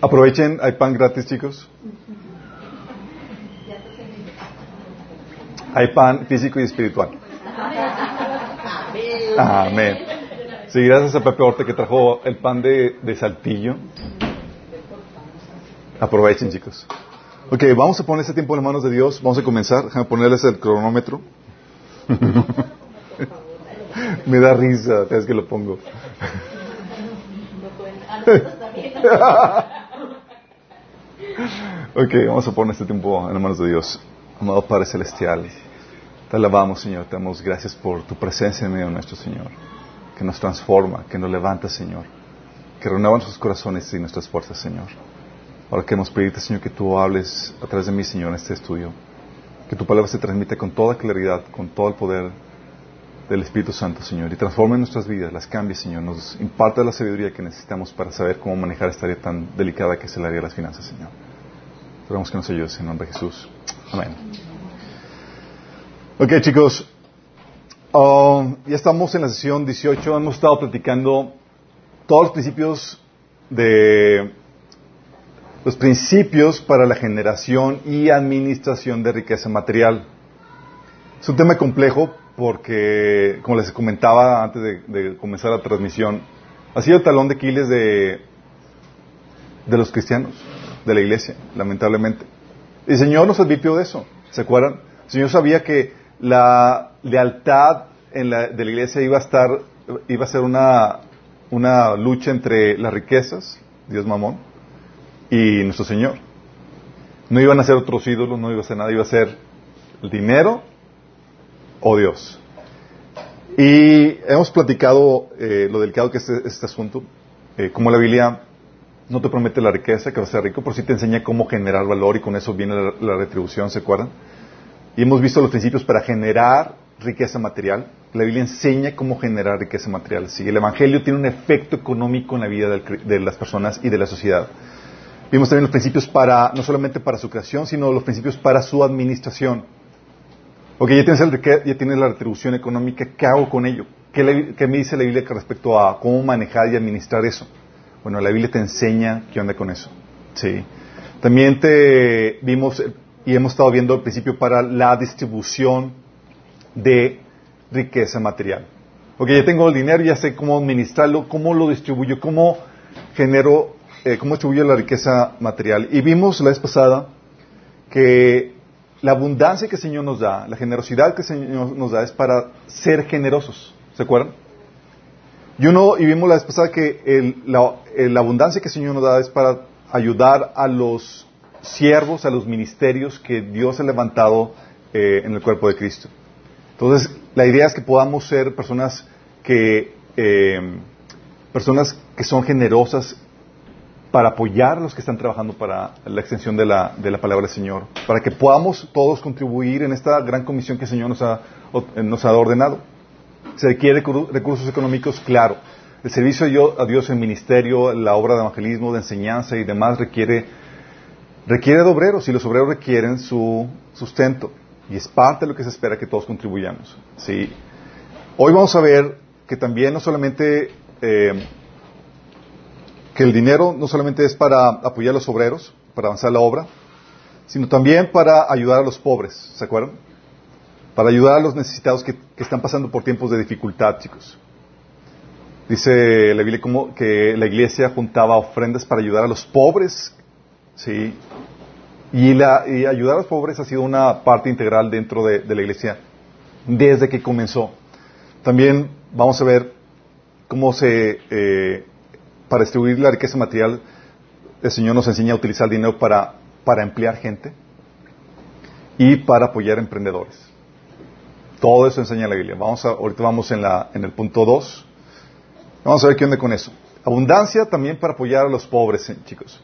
Aprovechen, hay pan gratis, chicos. Hay pan físico y espiritual. Amén. Sí, gracias a Pepe Orte que trajo el pan de, de saltillo. Aprovechen, chicos. Ok, vamos a poner este tiempo en las manos de Dios. Vamos a comenzar. Déjame ponerles el cronómetro. Me da risa, es que lo pongo. ok, vamos a poner este tiempo en las manos de Dios. Amado Padre Celestial, te alabamos, Señor. Te damos gracias por tu presencia en medio de nuestro Señor, que nos transforma, que nos levanta, Señor, que renueva nuestros corazones y nuestras fuerzas, Señor. Ahora queremos pedirte, Señor, que tú hables a través de mí, Señor, en este estudio. Que tu palabra se transmita con toda claridad, con todo el poder del Espíritu Santo, Señor, y transforme nuestras vidas, las cambie, Señor, nos imparte la sabiduría que necesitamos para saber cómo manejar esta área tan delicada que es el área de las finanzas, Señor. Esperamos que nos ayudes en nombre de Jesús. Amén. Ok, chicos, um, ya estamos en la sesión 18, hemos estado platicando todos los principios de los principios para la generación y administración de riqueza material. Es un tema complejo porque, como les comentaba antes de, comenzar la transmisión, ha sido el talón de Aquiles de, de los cristianos, de la iglesia, lamentablemente. El Señor nos advirtió de eso, ¿se acuerdan? El Señor sabía que la lealtad en la, de la iglesia iba a estar, iba a ser una, una lucha entre las riquezas, Dios mamón, y nuestro Señor. No iban a ser otros ídolos, no iba a ser nada, iba a ser el dinero o Dios. Y hemos platicado eh, lo delicado que es este, asunto, eh, como la Biblia no te promete la riqueza, que vas a ser rico, pero sí te enseña cómo generar valor y con eso viene la, la retribución, ¿se acuerdan? Y hemos visto los principios para generar riqueza material. La Biblia enseña cómo generar riqueza material. Sí, el Evangelio tiene un efecto económico en la vida de las personas y de la sociedad. Vimos también los principios para, no solamente para su creación, sino los principios para su administración. Ok, ya tienes, el, ya tienes la retribución económica, ¿qué hago con ello? ¿Qué, me dice la Biblia respecto a cómo manejar y administrar eso? Bueno, la Biblia te enseña qué onda con eso. Sí. También te vimos y hemos estado viendo el principio para la distribución de riqueza material. Ok, ya tengo el dinero, ya sé cómo administrarlo, cómo lo distribuyo, cómo genero eh, cómo distribuye la riqueza material. Y vimos la vez pasada que la abundancia que el Señor nos da, la generosidad que el Señor nos da es para ser generosos. ¿Se acuerdan? Y, uno, y vimos la vez pasada que la, abundancia que el Señor nos da es para ayudar a los siervos, a los ministerios que Dios ha levantado eh, en el cuerpo de Cristo. Entonces, la idea es que podamos ser personas que, eh, personas que son generosas para apoyar a los que están trabajando para la extensión de la, de la palabra del Señor, para que podamos todos contribuir en esta gran comisión que el Señor nos ha, nos ha ordenado. Se requiere recursos económicos, claro. El servicio a Dios en ministerio, la obra de evangelismo, de enseñanza y demás requiere, requiere de obreros y los obreros requieren su sustento. Y es parte de lo que se espera que todos contribuyamos. ¿sí? Hoy vamos a ver que también no solamente eh, que el dinero no solamente es para apoyar a los obreros, para avanzar la obra, sino también para ayudar a los pobres, ¿se acuerdan? Para ayudar a los necesitados que, están pasando por tiempos de dificultad, chicos. Dice la Biblia como que la iglesia juntaba ofrendas para ayudar a los pobres, ¿sí? Y, la, ayudar a los pobres ha sido una parte integral dentro de, la iglesia desde que comenzó. También vamos a ver cómo se eh, para distribuir la riqueza material, el Señor nos enseña a utilizar dinero para, para emplear gente y para apoyar emprendedores. Todo eso enseña la Biblia. Vamos a, ahorita vamos en, la, en el punto 2. Vamos a ver qué onda con eso. Abundancia también para apoyar a los pobres, eh, chicos.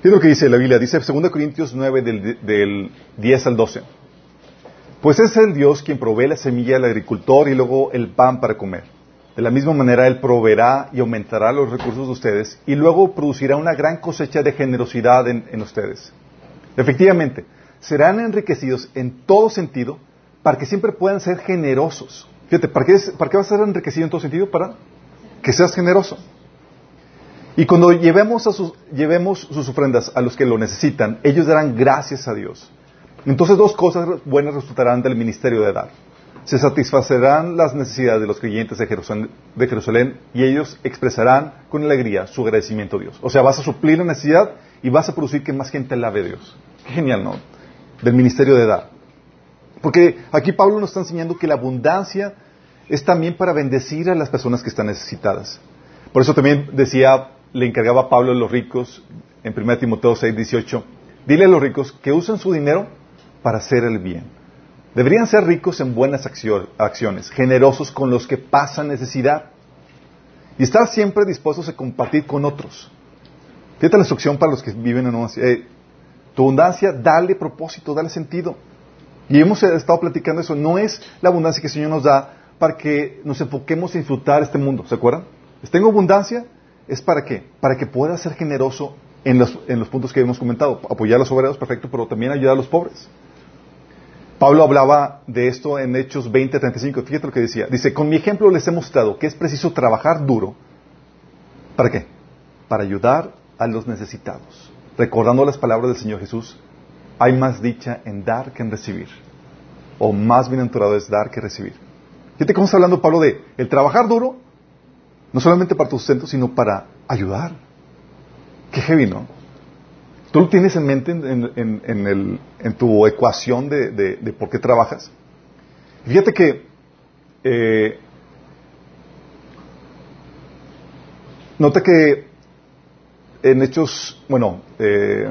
¿Qué es lo que dice la Biblia? Dice 2 Corintios 9 del, del 10 al 12. Pues es el Dios quien provee la semilla al agricultor y luego el pan para comer. De la misma manera, Él proveerá y aumentará los recursos de ustedes y luego producirá una gran cosecha de generosidad en, ustedes. Efectivamente, serán enriquecidos en todo sentido para que siempre puedan ser generosos. Fíjate, ¿para qué, ¿para vas a ser enriquecido en todo sentido? Para que seas generoso. Y cuando llevemos, sus, llevemos sus ofrendas a los que lo necesitan, ellos darán gracias a Dios. Entonces dos cosas buenas resultarán del ministerio de dar. Se satisfacerán las necesidades de los creyentes de Jerusalén, y ellos expresarán con alegría su agradecimiento a Dios. O sea, vas a suplir la necesidad y vas a producir que más gente alabe a Dios. Qué genial, ¿no? Del ministerio de dar. Porque aquí Pablo nos está enseñando que la abundancia es también para bendecir a las personas que están necesitadas. Por eso también decía, le encargaba a Pablo a los ricos en 1 Timoteo 6, 18, dile a los ricos que usen su dinero para hacer el bien. Deberían ser ricos en buenas acciones, generosos con los que pasan necesidad y estar siempre dispuestos a compartir con otros. Fíjate la instrucción para los que viven en una eh, Tu abundancia, dale propósito, dale sentido. Y hemos estado platicando eso. No es la abundancia que el Señor nos da para que nos enfoquemos en disfrutar este mundo. ¿Se acuerdan? Tengo abundancia, ¿es para qué? Para que pueda ser generoso en los, en los puntos que hemos comentado. Apoyar a los obreros, perfecto, pero también ayudar a los pobres. Pablo hablaba de esto en Hechos 20, 35. Fíjate lo que decía. Dice, con mi ejemplo les he mostrado que es preciso trabajar duro. ¿Para qué? Para ayudar a los necesitados. Recordando las palabras del Señor Jesús, hay más dicha en dar que en recibir. O más bienaventurado es dar que recibir. Fíjate cómo está hablando Pablo de el trabajar duro, no solamente para tu sustento, sino para ayudar. Qué heavy, ¿no? ¿Tú lo tienes en mente en, tu ecuación de, por qué trabajas? Fíjate que eh, nota que en hechos, bueno, eh,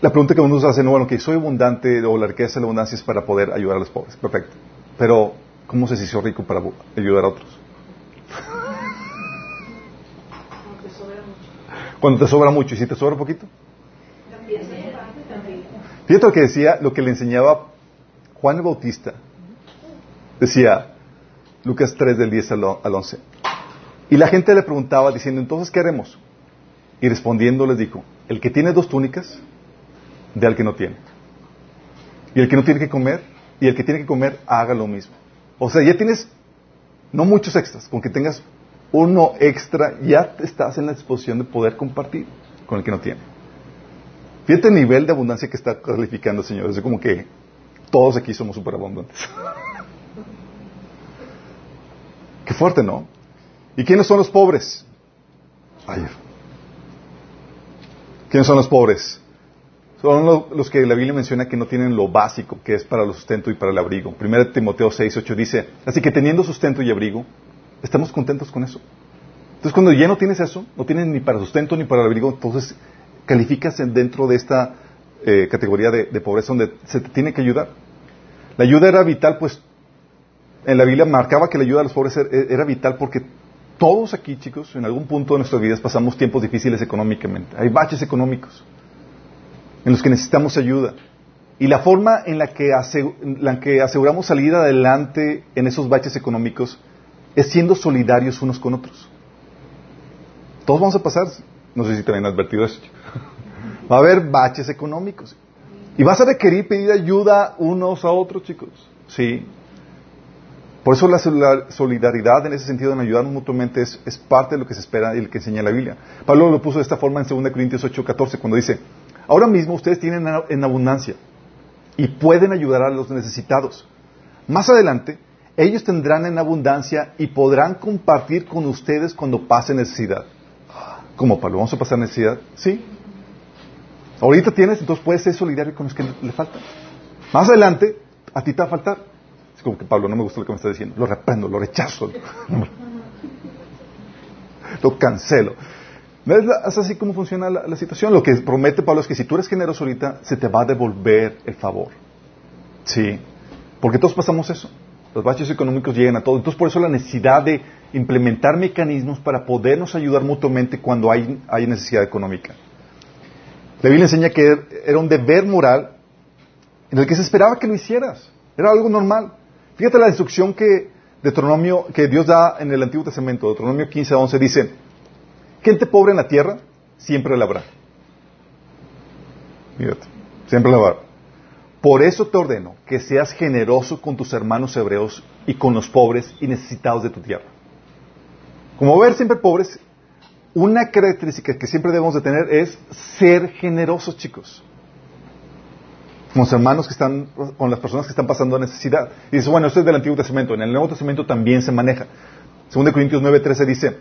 la pregunta que uno nos hace, no, bueno, que soy abundante o la riqueza de la abundancia es para poder ayudar a los pobres. Perfecto. Pero, ¿cómo se hizo rico para ayudar a otros? Cuando te sobra mucho. ¿Y si te sobra poquito? Fíjate lo que decía, lo que le enseñaba Juan el Bautista. Decía, Lucas 3 del 10 al 11. Y la gente le preguntaba diciendo, entonces, ¿qué haremos? Y respondiendo les dijo, el que tiene dos túnicas, de al que no tiene. Y el que no tiene que comer, y el que tiene que comer, haga lo mismo. O sea, ya tienes no muchos extras, con que tengas uno extra, ya estás en la disposición de poder compartir con el que no tiene. Fíjate el nivel de abundancia que está calificando el Señor. Es como que todos aquí somos superabundantes. Qué fuerte, ¿no? ¿Y quiénes son los pobres? Ayer. ¿Quiénes son los pobres? Son los, que la Biblia menciona que no tienen lo básico, que es para el sustento y para el abrigo. Primero Timoteo 6, 8 dice, así que teniendo sustento y abrigo, estamos contentos con eso. Entonces, cuando ya no tienes eso, no tienes ni para sustento ni para abrigo, entonces calificas dentro de esta eh, categoría de, pobreza donde se te tiene que ayudar. La ayuda era vital, pues en la Biblia marcaba que la ayuda a los pobres era, vital porque todos aquí, chicos, en algún punto de nuestras vidas pasamos tiempos difíciles económicamente. Hay baches económicos en los que necesitamos ayuda. Y la forma en la que aseguramos salir adelante en esos baches económicos es siendo solidarios unos con otros. Todos vamos a pasar, no sé si habían advertido eso. Va a haber baches económicos. Y vas a requerir pedir ayuda unos a otros, chicos. Sí. Por eso la solidaridad en ese sentido, en ayudarnos mutuamente, es, parte de lo que se espera y lo que enseña la Biblia. Pablo lo puso de esta forma en 2 Corintios 8:14, cuando dice, ahora mismo ustedes tienen en abundancia y pueden ayudar a los necesitados. Más adelante, ellos tendrán en abundancia y podrán compartir con ustedes cuando pase necesidad. ¿Cómo, Pablo? ¿Vamos a pasar necesidad? Sí. Ahorita tienes, entonces puedes ser solidario con los que le faltan. Más adelante, a ti te va a faltar. Es como que, Pablo, no me gusta lo que me está diciendo. Lo reprendo, lo rechazo. lo cancelo. Es así como funciona la, la, situación. Lo que promete Pablo es que si tú eres generoso ahorita, se te va a devolver el favor. Sí. Porque todos pasamos eso. Los baches económicos llegan a todos. Entonces, por eso la necesidad de implementar mecanismos para podernos ayudar mutuamente cuando hay, hay necesidad económica. La Biblia enseña que era un deber moral en el que se esperaba que lo hicieras. Era algo normal. Fíjate la instrucción que, Deuteronomio, que Dios da en el Antiguo Testamento, Deuteronomio 15 a 11, dice, gente pobre en la tierra siempre la habrá. Fíjate, siempre la habrá. Por eso te ordeno que seas generoso con tus hermanos hebreos y con los pobres y necesitados de tu tierra. Como ver siempre pobres, una característica que siempre debemos de tener es ser generosos, chicos. Con los hermanos que están, con las personas que están pasando necesidad. Y dice, bueno, esto es del Antiguo Testamento. En el Nuevo Testamento también se maneja. Según de Corintios 9:13 dice,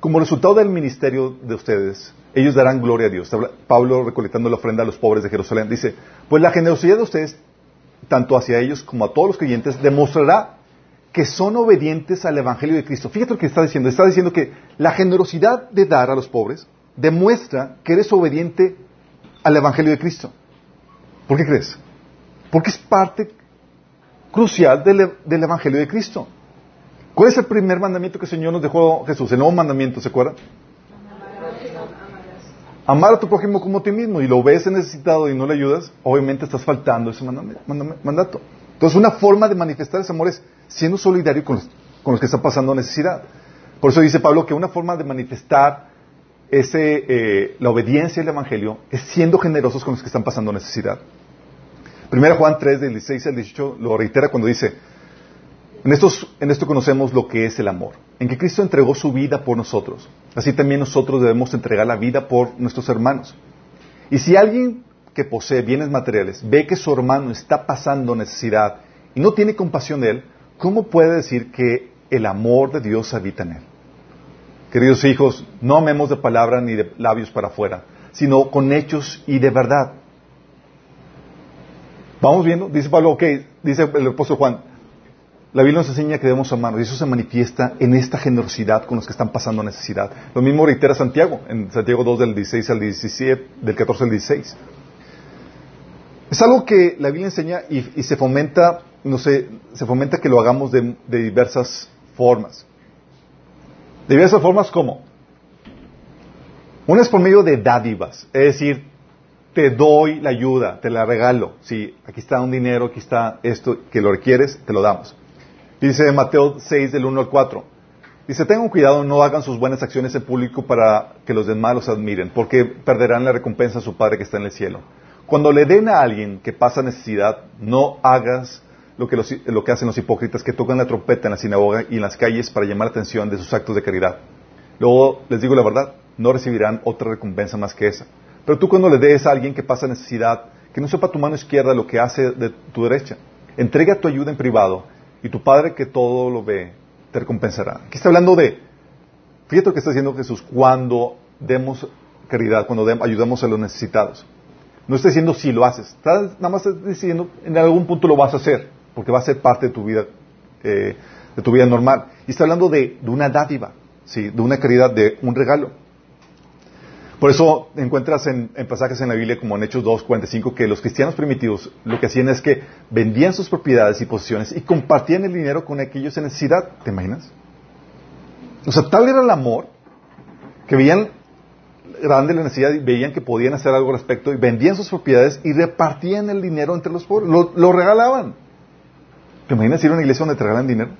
como resultado del ministerio de ustedes, ellos darán gloria a Dios. Pablo recolectando la ofrenda a los pobres de Jerusalén. Dice, pues la generosidad de ustedes, tanto hacia ellos como a todos los creyentes, demostrará que son obedientes al Evangelio de Cristo. Fíjate lo que está diciendo. Está diciendo que la generosidad de dar a los pobres demuestra que eres obediente al Evangelio de Cristo. ¿Por qué crees? Porque es parte crucial del, del Evangelio de Cristo. ¿Cuál es el primer mandamiento que el Señor nos dejó Jesús? El nuevo mandamiento, ¿se acuerdan? Amar a tu prójimo como a ti mismo y lo ves necesitado y no le ayudas, obviamente estás faltando ese mandato. Entonces, una forma de manifestar ese amor es siendo solidario con los, que están pasando necesidad. Por eso dice Pablo que una forma de manifestar ese, eh, la obediencia al Evangelio es siendo generosos con los que están pasando necesidad. Primera Juan 3, del 16 al 18, lo reitera cuando dice, en, esto conocemos lo que es el amor, en que Cristo entregó su vida por nosotros. Así también nosotros debemos entregar la vida por nuestros hermanos. Y si alguien que posee bienes materiales ve que su hermano está pasando necesidad y no tiene compasión de él, ¿cómo puede decir que el amor de Dios habita en él? Queridos hijos, no amemos de palabra ni de labios para afuera, sino con hechos y de verdad. Vamos viendo, dice Pablo, ok, dice el apóstol Juan, la Biblia nos enseña que debemos amarnos y eso se manifiesta en esta generosidad con los que están pasando necesidad. Lo mismo reitera Santiago, en Santiago 2 del 16 al 17, del 14 al 16. Es algo que la Biblia enseña y, se fomenta, no sé, se fomenta que lo hagamos de, diversas formas. De diversas formas, ¿cómo? Una es por medio de dádivas, es decir, te doy la ayuda, te la regalo. Si aquí está un dinero, aquí está esto, que lo requieres, te lo damos. Dice Mateo 6 del 1 al 4. Dice, tengan cuidado, no hagan sus buenas acciones en público para que los demás los admiren, porque perderán la recompensa a su Padre que está en el cielo. Cuando le den a alguien que pasa necesidad, no hagas lo que, lo que hacen los hipócritas que tocan la trompeta en la sinagoga y en las calles para llamar la atención de sus actos de caridad. Luego, les digo la verdad, no recibirán otra recompensa más que esa. Pero tú cuando le des a alguien que pasa necesidad, que no sepa tu mano izquierda lo que hace de tu derecha, entrega tu ayuda en privado y tu Padre que todo lo ve, te recompensará. Aquí está hablando de, fíjate lo que está diciendo Jesús, cuando demos caridad, cuando ayudamos a los necesitados. No está diciendo si lo haces, está, nada más está diciendo en algún punto lo vas a hacer, porque va a ser parte de tu vida, eh, de tu vida normal. Y está hablando de, de una dádiva, ¿sí? de una caridad, de un regalo. Por eso encuentras en, pasajes en la Biblia como en Hechos 2, 45 que los cristianos primitivos lo que hacían es que vendían sus propiedades y posesiones y compartían el dinero con aquellos en necesidad. ¿Te imaginas? O sea, tal era el amor que veían grande la necesidad y veían que podían hacer algo al respecto y vendían sus propiedades y repartían el dinero entre los pobres. Lo, lo regalaban. ¿Te imaginas ir a una iglesia donde te regalan dinero?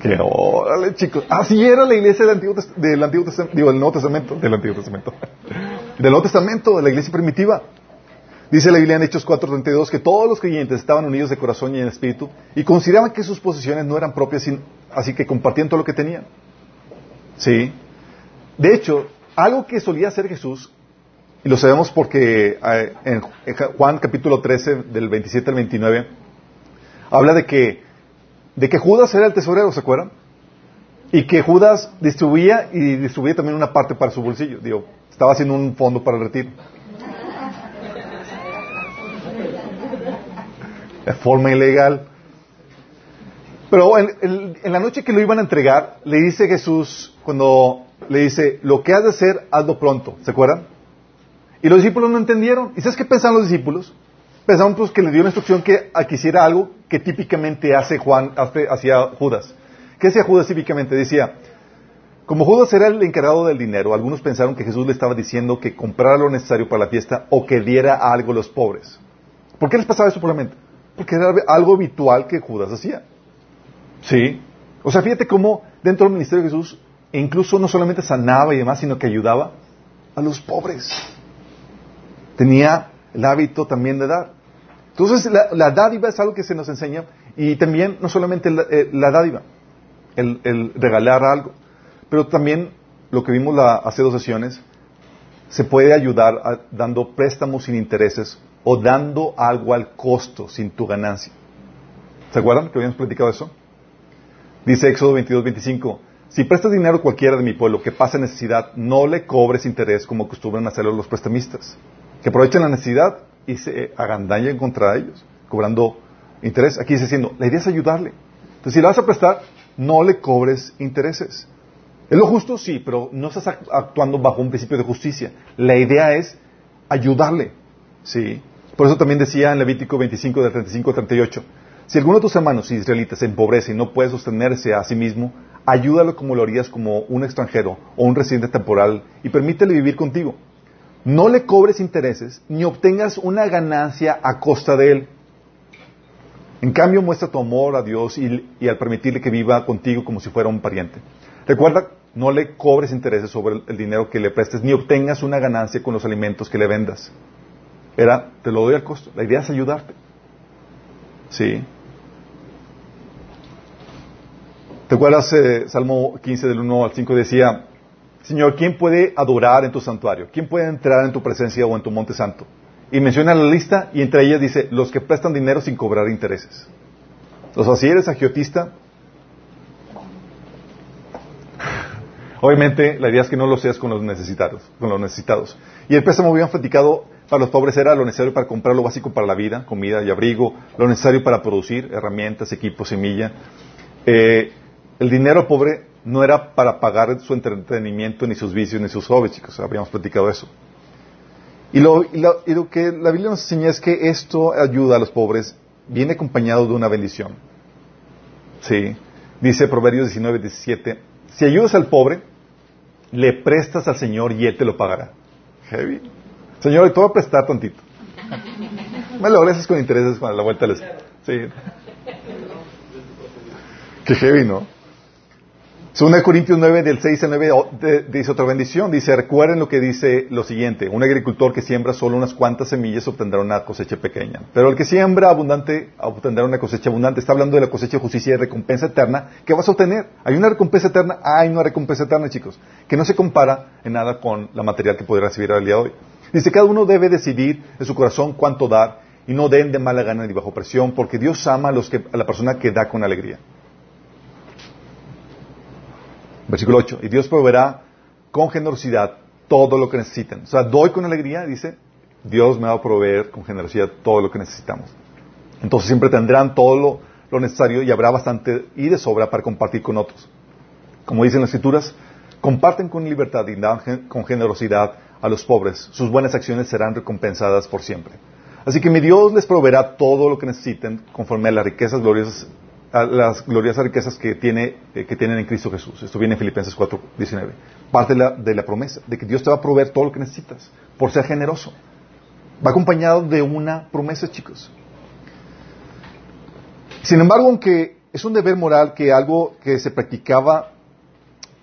Que órale, chicos. Así era la iglesia del Antiguo, del Antiguo Testamento, digo, del Nuevo Testamento, del Antiguo Testamento. de la iglesia primitiva. Dice la Biblia en Hechos 4:32 que todos los creyentes estaban unidos de corazón y en espíritu y consideraban que sus posesiones no eran propias, así que compartían todo lo que tenían. Sí. De hecho, algo que solía hacer Jesús, y lo sabemos porque eh, en Juan capítulo 13, del 27 al 29, habla de que de que Judas era el tesorero, ¿se acuerdan? Y que Judas distribuía y distribuía también una parte para su bolsillo. Digo, estaba haciendo un fondo para el retiro. De forma ilegal. Pero en, la noche que lo iban a entregar, le dice Jesús, cuando le dice, lo que has de hacer, hazlo pronto. ¿Se acuerdan? Y los discípulos no entendieron. ¿Y sabes qué pensaban los discípulos? Pensaban pues que le dio una instrucción que hiciera algo que típicamente hace Juan, hacía Judas. ¿Qué hacía Judas típicamente? Decía, como Judas era el encargado del dinero, algunos pensaron que Jesús le estaba diciendo que comprara lo necesario para la fiesta o que diera algo a los pobres. ¿Por qué les pasaba eso por la mente? Porque era algo habitual que Judas hacía. Sí. O sea, fíjate cómo dentro del ministerio de Jesús incluso no solamente sanaba y demás, sino que ayudaba a los pobres. Tenía el hábito también de dar. Entonces, la, dádiva es algo que se nos enseña y también no solamente la, eh, dádiva, el, regalar algo, pero también lo que vimos hace dos sesiones, se puede ayudar dando préstamos sin intereses o dando algo al costo sin tu ganancia. ¿Se acuerdan que habíamos platicado eso? Dice Éxodo 22, 25. Si prestas dinero a cualquiera de mi pueblo que pase necesidad, no le cobres interés como acostumbran hacerlo los prestamistas, que aprovechen la necesidad y se agandañen contra ellos, cobrando interés. Aquí dice diciendo, la idea es ayudarle. Entonces, si le vas a prestar, no le cobres intereses. ¿Es lo justo? Sí, pero no estás actuando bajo un principio de justicia. La idea es ayudarle. ¿Sí? Por eso también decía en Levítico 25, de 35 a 38, si alguno de tus hermanos israelitas se empobrece y no puede sostenerse a sí mismo, ayúdalo como lo harías como un extranjero o un residente temporal y permítele vivir contigo. No le cobres intereses ni obtengas una ganancia a costa de él. En cambio, muestra tu amor a Dios y, al permitirle que viva contigo como si fuera un pariente. Recuerda, no le cobres intereses sobre el dinero que le prestes ni obtengas una ganancia con los alimentos que le vendas. Era, te lo doy al costo. La idea es ayudarte. ¿Sí? ¿Te acuerdas, eh, Salmo 15 del 1 al 5 decía, Señor, ¿quién puede adorar en tu santuario? ¿Quién puede entrar en tu presencia o en tu monte santo? Y menciona la lista y entre ellas dice, los que prestan dinero sin cobrar intereses. O si eres agiotista, obviamente la idea es que no lo seas con los necesitados, con los necesitados. Y el préstamo habían platicado para los pobres era lo necesario para comprar lo básico para la vida, comida y abrigo, lo necesario para producir herramientas, equipos, semilla. Eh, el dinero pobre no era para pagar su entretenimiento, ni sus vicios, ni sus hobbies, chicos. Habíamos platicado eso. Y lo, que la Biblia nos enseña es que esto ayuda a los pobres, viene acompañado de una bendición. Sí. Dice Proverbios 19, 17. Si ayudas al pobre, le prestas al Señor y Él te lo pagará. Heavy. Señor, te voy a prestar tantito. Me lo gracias con intereses para la vuelta. Les... Sí. Qué heavy, ¿no? Segunda Corintios 9, del 6 al 9, dice otra bendición. Dice, recuerden lo que dice lo siguiente. Un agricultor que siembra solo unas cuantas semillas obtendrá una cosecha pequeña. Pero el que siembra abundante obtendrá una cosecha abundante. Está hablando de la cosecha de justicia y recompensa eterna. ¿Qué vas a obtener? ¿Hay una recompensa eterna? Hay una recompensa eterna, chicos. Que no se compara en nada con la material que podrá recibir al día de hoy. Dice, cada uno debe decidir en su corazón cuánto dar y no den de mala gana ni bajo presión, porque Dios ama que, a la persona que da con alegría. Versículo 8. Y Dios proveerá con generosidad todo lo que necesiten. O sea, doy con alegría, dice, Dios me va a proveer con generosidad todo lo que necesitamos. Entonces siempre tendrán todo lo, lo necesario y habrá bastante y de sobra para compartir con otros. Como dicen las escrituras, comparten con libertad y dan con generosidad a los pobres. Sus buenas acciones serán recompensadas por siempre. Así que mi Dios les proveerá todo lo que necesiten conforme a las riquezas gloriosas a las gloriosas riquezas que, tiene, eh, que tienen en Cristo Jesús. Esto viene en Filipenses 4, 19. Parte de la, de la promesa, de que Dios te va a proveer todo lo que necesitas, por ser generoso. Va acompañado de una promesa, chicos. Sin embargo, aunque es un deber moral que algo que se practicaba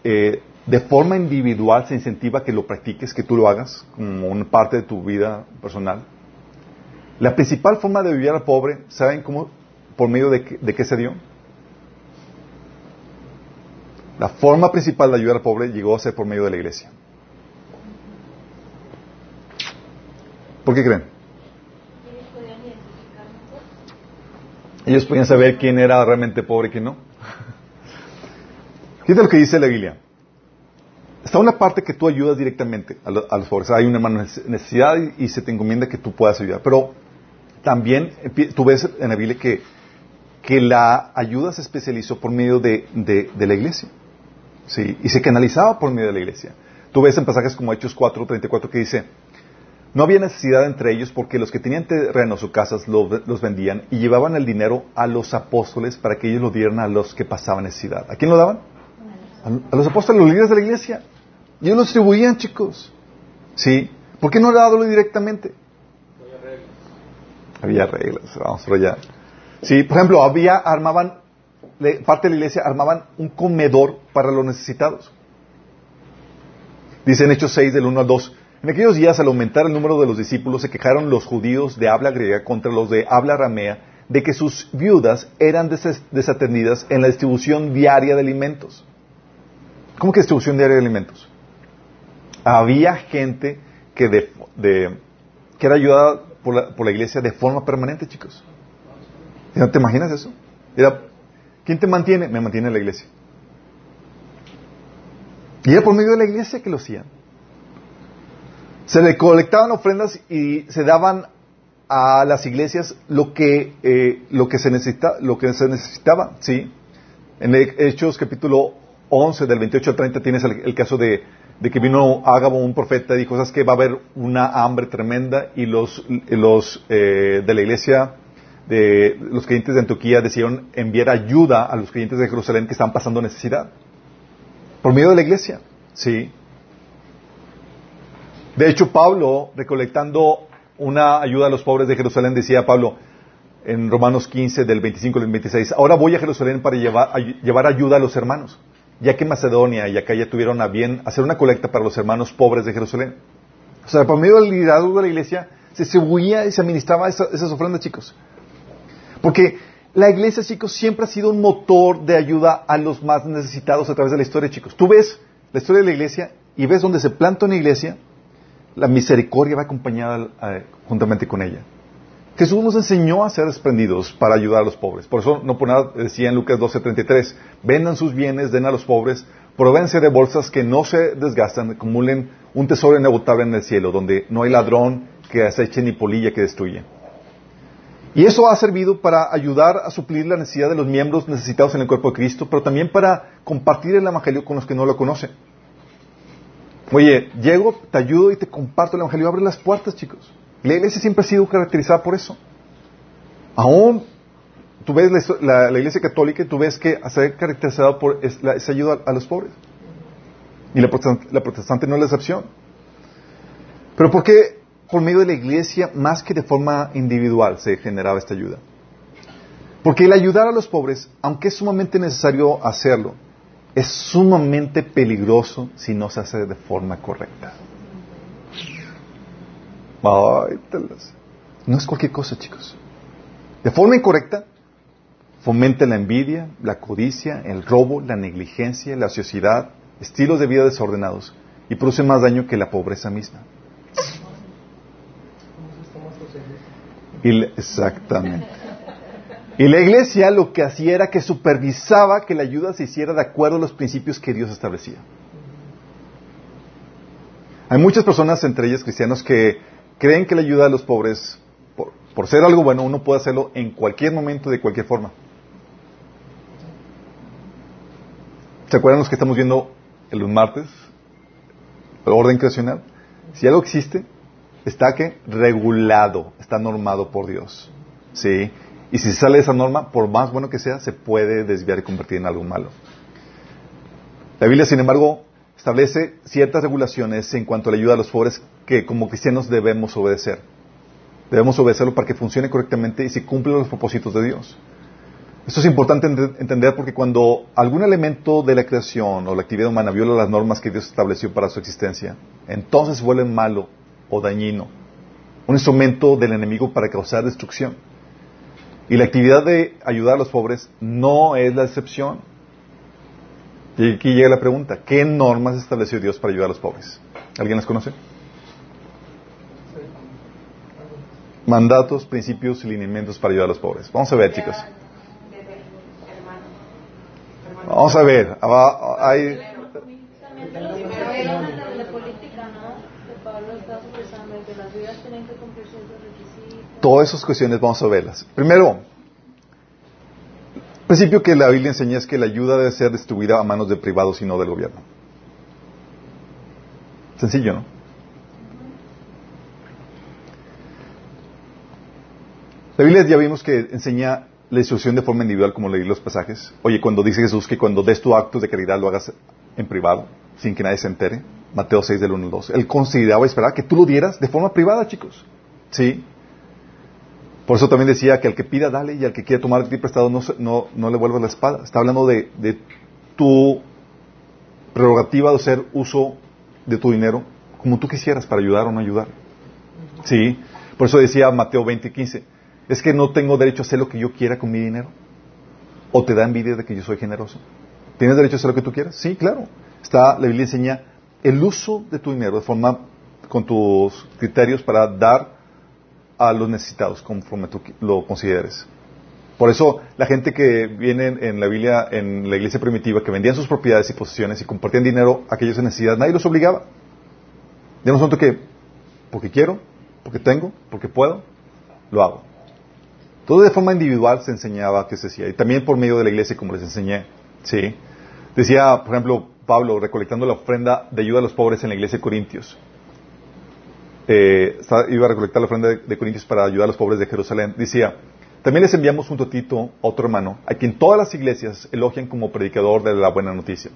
eh, de forma individual se incentiva que lo practiques, que tú lo hagas como una parte de tu vida personal. La principal forma de vivir al pobre, ¿saben cómo ¿Por medio de, qué se dio? La forma principal de ayudar al pobre llegó a ser por medio de la iglesia. ¿Por qué creen? Ellos podían saber quién era realmente pobre y quién no. Fíjate lo que dice la Biblia. Está una parte que tú ayudas directamente a, los pobres. Hay una necesidad y, se te encomienda que tú puedas ayudar. Pero también tú ves en la Biblia que que la ayuda se especializó por medio de, la iglesia. ¿sí? Y se canalizaba por medio de la iglesia. Tú ves en pasajes como Hechos 4, 34 que dice, no había necesidad entre ellos porque los que tenían terrenos o casas los vendían y llevaban el dinero a los apóstoles para que ellos lo dieran a los que pasaban necesidad. ¿A quién lo daban? A, los apóstoles, los líderes de la iglesia. Y ellos lo distribuían, chicos. ¿Sí? ¿Por qué no le dado directamente? Había reglas. Había reglas. Vamos por allá. Sí, por ejemplo, había, armaban, parte de la iglesia armaban un comedor para los necesitados. Dice en Hechos 6, del 1 al 2, En aquellos días, al aumentar el número de los discípulos, se quejaron los judíos de habla griega contra los de habla aramea de que sus viudas eran desatendidas en la distribución diaria de alimentos. ¿Cómo que distribución diaria de alimentos? Había gente que, de, que era ayudada por la, por la, iglesia de forma permanente, chicos. ¿No te imaginas eso? Era, ¿Quién te mantiene? Me mantiene la iglesia. Y era por medio de la iglesia que lo hacían. Se le colectaban ofrendas y se daban a las iglesias lo que, eh, lo que, se, necesitaba, ¿sí? En Hechos capítulo 11, del 28 al 30, tienes el, caso de, de, que vino Ágabo, un profeta, y dijo, ¿sabes que Va a haber una hambre tremenda y los, los eh, de la iglesia, de los creyentes de Antioquía decidieron enviar ayuda a los creyentes de Jerusalén que estaban pasando necesidad. Por medio de la iglesia, ¿sí? De hecho, Pablo, recolectando una ayuda a los pobres de Jerusalén, decía Pablo en Romanos 15, del 25 al 26, ahora voy a Jerusalén para llevar, llevar ayuda a los hermanos, ya que Macedonia y acá ya tuvieron a bien hacer una colecta para los hermanos pobres de Jerusalén. O sea, por medio del liderazgo de la iglesia se distribuía y se administraba esas ofrendas, chicos. Porque la iglesia, chicos, siempre ha sido un motor de ayuda a los más necesitados a través de la historia, chicos. Tú ves la historia de la iglesia y ves donde se planta una iglesia, la misericordia va acompañada eh, juntamente con ella. Jesús nos enseñó a ser desprendidos para ayudar a los pobres. Por eso no por nada decía en Lucas 12:33, vendan sus bienes, den a los pobres, provénse de bolsas que no se desgastan, acumulen un tesoro inagotable en el cielo, donde no hay ladrón que aceche ni polilla que destruye. Y eso ha servido para ayudar a suplir la necesidad de los miembros necesitados en el cuerpo de Cristo, pero también para compartir el Evangelio con los que no lo conocen. Oye, llego, te ayudo y te comparto el Evangelio. Abre las puertas, chicos. La iglesia siempre ha sido caracterizada por eso. Aún, tú ves la, iglesia católica y tú ves que ha caracterizada por esa ayuda a, los pobres. Y la protestante, la protestante no es la excepción. Pero ¿por qué por medio de la iglesia más que de forma individual se generaba esta ayuda? Porque el ayudar a los pobres, aunque es sumamente necesario hacerlo, es sumamente peligroso si no se hace de forma correcta. no es cualquier cosa, chicos. De forma incorrecta, fomenta la envidia, la codicia, el robo, la negligencia, la ociosidad, estilos de vida desordenados y produce más daño que la pobreza misma. Y exactamente. Y la iglesia lo que hacía era que supervisaba que la ayuda se hiciera de acuerdo a los principios que Dios establecía. Hay muchas personas, entre ellas cristianos, que creen que la ayuda a los pobres, por, ser algo bueno, uno puede hacerlo en cualquier momento, de cualquier forma. ¿Se acuerdan los que estamos viendo el martes? El orden creacional. Si algo existe, está que regulado, está normado por Dios. ¿Sí? Y si sale de esa norma, por más bueno que sea, se puede desviar y convertir en algo malo. La Biblia, sin embargo, establece ciertas regulaciones en cuanto a la ayuda a los pobres que como cristianos debemos obedecer. Debemos obedecerlo para que funcione correctamente y se cumplan los propósitos de Dios. Esto es importante entender porque cuando algún elemento de la creación o la actividad humana viola las normas que Dios estableció para su existencia, entonces vuelve malo o dañino, un instrumento del enemigo para causar destrucción. Y la actividad de ayudar a los pobres no es la excepción. Y aquí llega la pregunta, ¿qué normas estableció Dios para ayudar a los pobres? ¿Alguien las conoce? Mandatos, principios y lineamientos para ayudar a los pobres. Vamos a ver, chicos. Vamos a ver. Hay... Todas esas cuestiones vamos a verlas. Primero, el principio que la Biblia enseña es que la ayuda debe ser distribuida a manos de privados y no del gobierno. Sencillo, ¿no? La Biblia ya vimos que enseña la instrucción de forma individual, como leí los pasajes. Oye, cuando dice Jesús que cuando des tu acto de caridad lo hagas en privado, sin que nadie se entere. Mateo 6 del 1 al 2. Él consideraba y esperaba que tú lo dieras de forma privada, chicos. ¿Sí? Por eso también decía que al que pida, dale, y al que quiera tomar ti prestado, no, no, no le vuelvas la espada. Está hablando de, de tu prerrogativa de hacer uso de tu dinero como tú quisieras para ayudar o no ayudar. Sí, por eso decía Mateo 20, 15, es que no tengo derecho a hacer lo que yo quiera con mi dinero. ¿O te da envidia de que yo soy generoso? ¿Tienes derecho a hacer lo que tú quieras? Sí, claro. Está, la Biblia enseña el uso de tu dinero de forma con tus criterios para dar a los necesitados conforme tú lo consideres. Por eso la gente que viene en la Biblia, en la iglesia primitiva, que vendían sus propiedades y posesiones y compartían dinero a aquellos en necesidad, nadie los obligaba. Ya no son que porque quiero, porque tengo, porque puedo, lo hago. Todo de forma individual se enseñaba que se hacía. Y también por medio de la iglesia, como les enseñé. ¿sí? Decía, por ejemplo, Pablo, recolectando la ofrenda de ayuda a los pobres en la iglesia de Corintios. Eh, iba a recolectar la ofrenda de, Corintios para ayudar a los pobres de Jerusalén. Decía, también les enviamos junto a Tito, otro hermano, a quien todas las iglesias elogian como predicador de la buena noticia.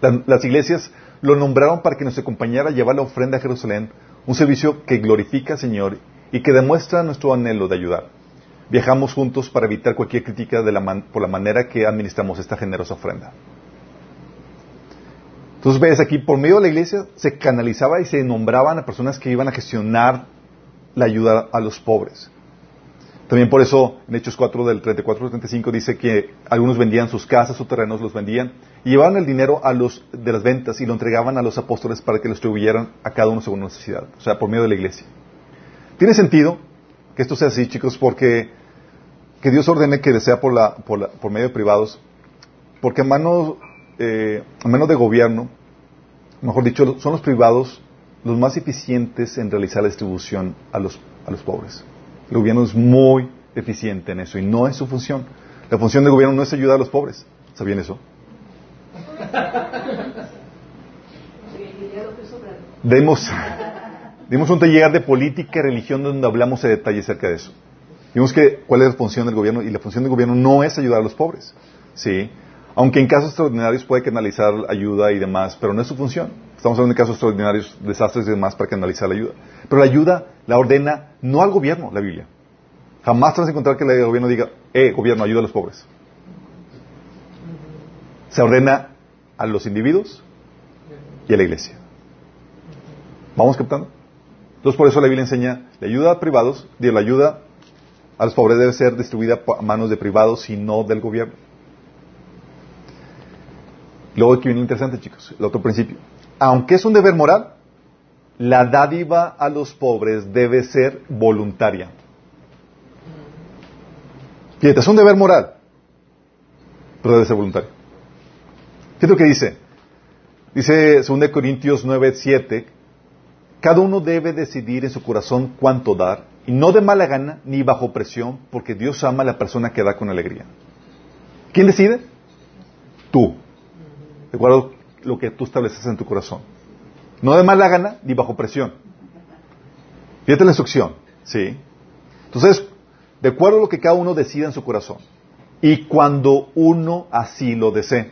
las iglesias lo nombraron para que nos acompañara a llevar la ofrenda a Jerusalén, un servicio que glorifica al Señor y que demuestra nuestro anhelo de ayudar. Viajamos juntos para evitar cualquier crítica por la manera que administramos esta generosa ofrenda. Entonces ves aquí, por medio de la iglesia se canalizaba y se nombraban a personas que iban a gestionar la ayuda a los pobres. También por eso en Hechos 4 del 34 al 35 dice que algunos vendían sus casas o terrenos, los vendían y llevaban el dinero a los de las ventas y lo entregaban a los apóstoles para que lo distribuyeran a cada uno según necesidad, o sea, por medio de la iglesia. Tiene sentido que esto sea así, chicos, porque que Dios ordene que sea por, la, por, medio de privados, porque a manos, eh, a menos de gobierno, mejor dicho, son los privados los más eficientes en realizar la distribución a los, a los pobres. El gobierno es muy eficiente en eso y no es su función. La función del gobierno no es ayudar a los pobres. ¿Sabían eso? Demos, dimos un taller de política y religión donde hablamos de detalle acerca de eso. Vimos que cuál es la función del gobierno y la función del gobierno no es ayudar a los pobres. ¿sí? Aunque en casos extraordinarios puede canalizar ayuda y demás, pero no es su función. Estamos hablando de casos extraordinarios, desastres y demás para canalizar la ayuda. Pero la ayuda la ordena no al gobierno, la Biblia. Jamás te vas a encontrar que el gobierno diga, eh, gobierno, ayuda a los pobres. Se ordena a los individuos y a la iglesia. ¿Vamos captando? Entonces por eso la Biblia enseña la ayuda a privados, y la ayuda a los pobres debe ser distribuida a manos de privados y no del gobierno. Luego aquí viene interesante, chicos, el otro principio. Aunque es un deber moral, la dádiva a los pobres debe ser voluntaria. Fíjate, es un deber moral, pero debe ser voluntario. ¿Qué es lo que dice? Dice 2 Corintios 9, 7, cada uno debe decidir en su corazón cuánto dar, y no de mala gana ni bajo presión, porque Dios ama a la persona que da con alegría. ¿Quién decide? Tú. De acuerdo lo que tú estableces en tu corazón. No de mala gana ni bajo presión. Fíjate la instrucción, ¿sí? Entonces, de acuerdo a lo que cada uno decida en su corazón. Y cuando uno así lo desee.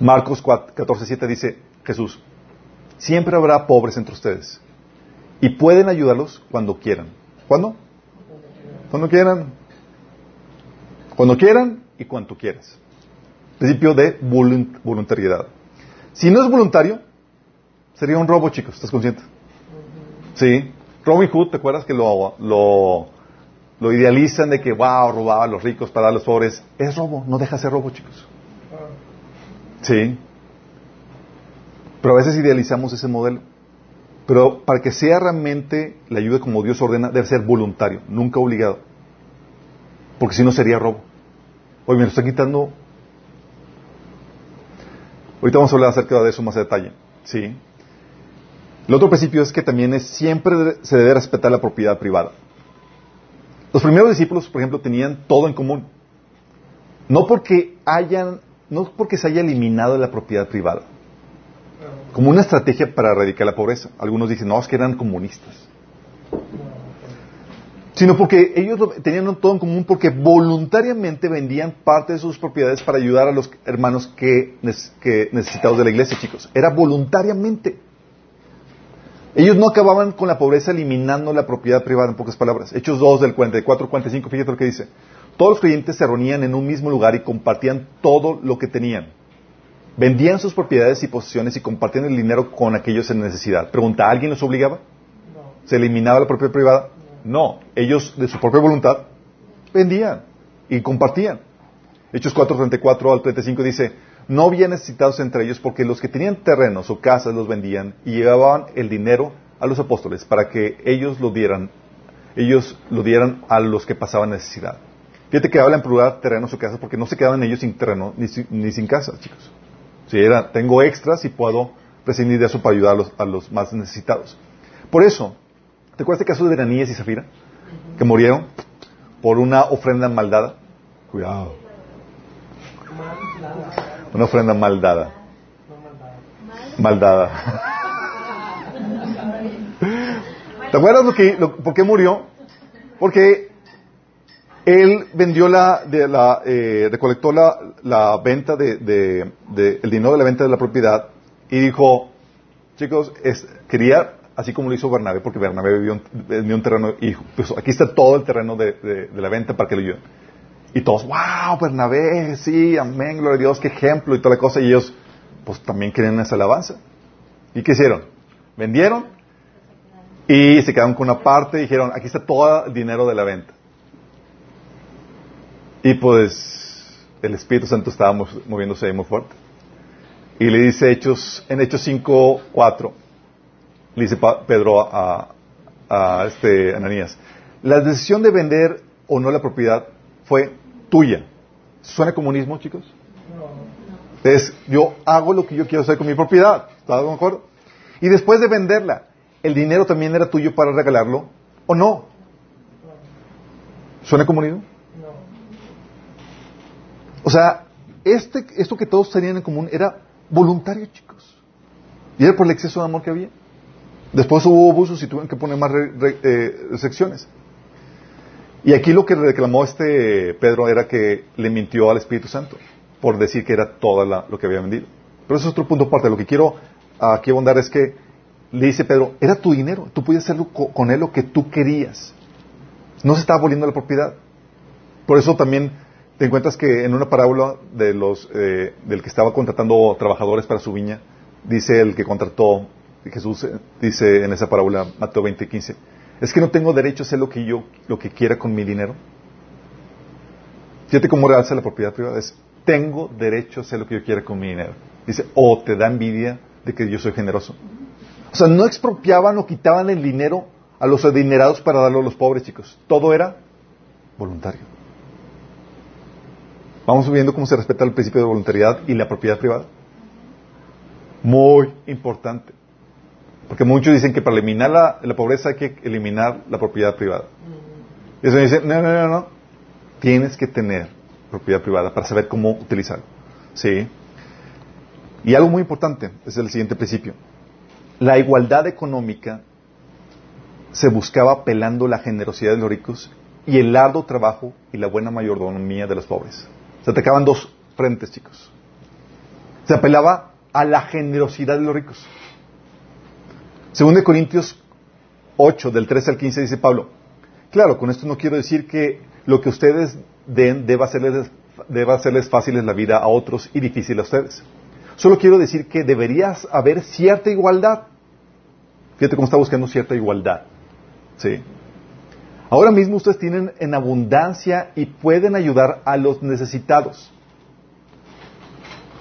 Marcos 14, 7 dice Jesús, siempre habrá pobres entre ustedes. Y pueden ayudarlos cuando quieran. ¿Cuándo? Cuando quieran. Cuando quieran y cuando quieras. Principio de voluntariedad. Si no es voluntario, sería un robo, chicos. ¿Estás consciente? Sí. Robin Hood, ¿te acuerdas que lo, lo, lo idealizan de que, wow, robaba a los ricos para dar a los pobres? Es robo, no deja de ser robo, chicos. Sí. Pero a veces idealizamos ese modelo. Pero para que sea realmente la ayuda como Dios ordena, debe ser voluntario, nunca obligado. Porque si no sería robo. Oye, me lo está quitando Ahorita vamos a hablar acerca de eso más a detalle. ¿sí? El otro principio es que también es, siempre se debe respetar la propiedad privada. Los primeros discípulos, por ejemplo, tenían todo en común. No porque hayan, no porque se haya eliminado la propiedad privada. Como una estrategia para erradicar la pobreza. Algunos dicen, no, es que eran comunistas sino porque ellos tenían todo en común porque voluntariamente vendían parte de sus propiedades para ayudar a los hermanos que, necesitados de la iglesia, chicos. Era voluntariamente. Ellos no acababan con la pobreza eliminando la propiedad privada, en pocas palabras. Hechos 2 del 44 45, fíjate lo que dice. Todos los creyentes se reunían en un mismo lugar y compartían todo lo que tenían. vendían sus propiedades y posesiones y compartían el dinero con aquellos en necesidad. Pregunta, ¿alguien los obligaba? ¿Se eliminaba la propiedad privada? No, ellos de su propia voluntad vendían y compartían. Hechos 4.34 al 35 dice, no había necesitados entre ellos porque los que tenían terrenos o casas los vendían y llevaban el dinero a los apóstoles para que ellos lo dieran, ellos lo dieran a los que pasaban necesidad. Fíjate que habla en plural terrenos o casas porque no se quedaban ellos sin terreno ni, sin casa, chicos. Si era, tengo extras y puedo prescindir de eso para ayudar a los, a los más necesitados. Por eso, ¿te acuerdas del caso de Beranías y Zafira? Que murieron por una ofrenda maldada. Cuidado. Una ofrenda maldada. Maldada. ¿Te acuerdas lo que, por qué murió? Porque él vendió la, de la eh, recolectó la, la venta de, de, de, el dinero de la venta de la propiedad y dijo, chicos, es, quería, así como lo hizo Bernabé, porque Bernabé vendió un, terreno y pues aquí está todo el terreno de, la venta para que lo lleven. Y todos, wow, Bernabé, sí, amén, gloria a Dios, qué ejemplo y toda la cosa. Y ellos, pues también querían esa alabanza. ¿Y qué hicieron? Vendieron y se quedaron con una parte y dijeron, aquí está todo el dinero de la venta. Y pues el Espíritu Santo estaba moviéndose ahí muy fuerte. Y le dice Hechos, en Hechos 5, 4, le dice Pedro a, a este Ananías, la decisión de vender o no la propiedad fue tuya. ¿Suena comunismo, chicos? No. Es, yo hago lo que yo quiero hacer con mi propiedad. ¿Estás de acuerdo? Y después de venderla, ¿el dinero también era tuyo para regalarlo o no? ¿Suena comunismo? No. O sea, este, esto que todos tenían en común era voluntario, chicos. Y era por el exceso de amor que había. Después hubo abusos y tuvieron que poner más eh, restricciones. Y aquí lo que reclamó este Pedro era que le mintió al Espíritu Santo por decir que era todo lo que había vendido. Pero eso es otro punto aparte. Lo que quiero aquí abundar es que le dice Pedro, era tu dinero, tú podías hacer con él lo que tú querías. No se estaba volviendo la propiedad. Por eso también te encuentras que en una parábola de los, eh, del que estaba contratando trabajadores para su viña, dice el que contrató, Jesús eh, dice en esa parábola, Mateo 20, 15, es que no tengo derecho a hacer lo que yo, lo que quiera con mi dinero. Fíjate cómo realza la propiedad privada. Es, tengo derecho a hacer lo que yo quiera con mi dinero. Dice, o te da envidia de que yo soy generoso. O sea, no expropiaban o quitaban el dinero a los adinerados para darlo a los pobres, chicos. Todo era voluntario. Vamos viendo cómo se respeta el principio de voluntariedad y la propiedad privada. Muy importante. Porque muchos dicen que para eliminar la, pobreza hay que eliminar la propiedad privada. Y eso dice, no, no, no, no. Tienes que tener propiedad privada para saber cómo utilizarlo. ¿Sí? Y algo muy importante es el siguiente principio. La igualdad económica se buscaba apelando la generosidad de los ricos y el arduo trabajo y la buena mayordomía de los pobres. Se atacaban dos frentes, chicos. Se apelaba a la generosidad de los ricos. Según de Corintios 8, del 13 al 15, dice Pablo, claro, con esto no quiero decir que lo que ustedes den deba hacerles, deba hacerles fáciles la vida a otros y difícil a ustedes. Solo quiero decir que debería haber cierta igualdad. Fíjate cómo está buscando cierta igualdad. ¿Sí? Ahora mismo ustedes tienen en abundancia y pueden ayudar a los necesitados.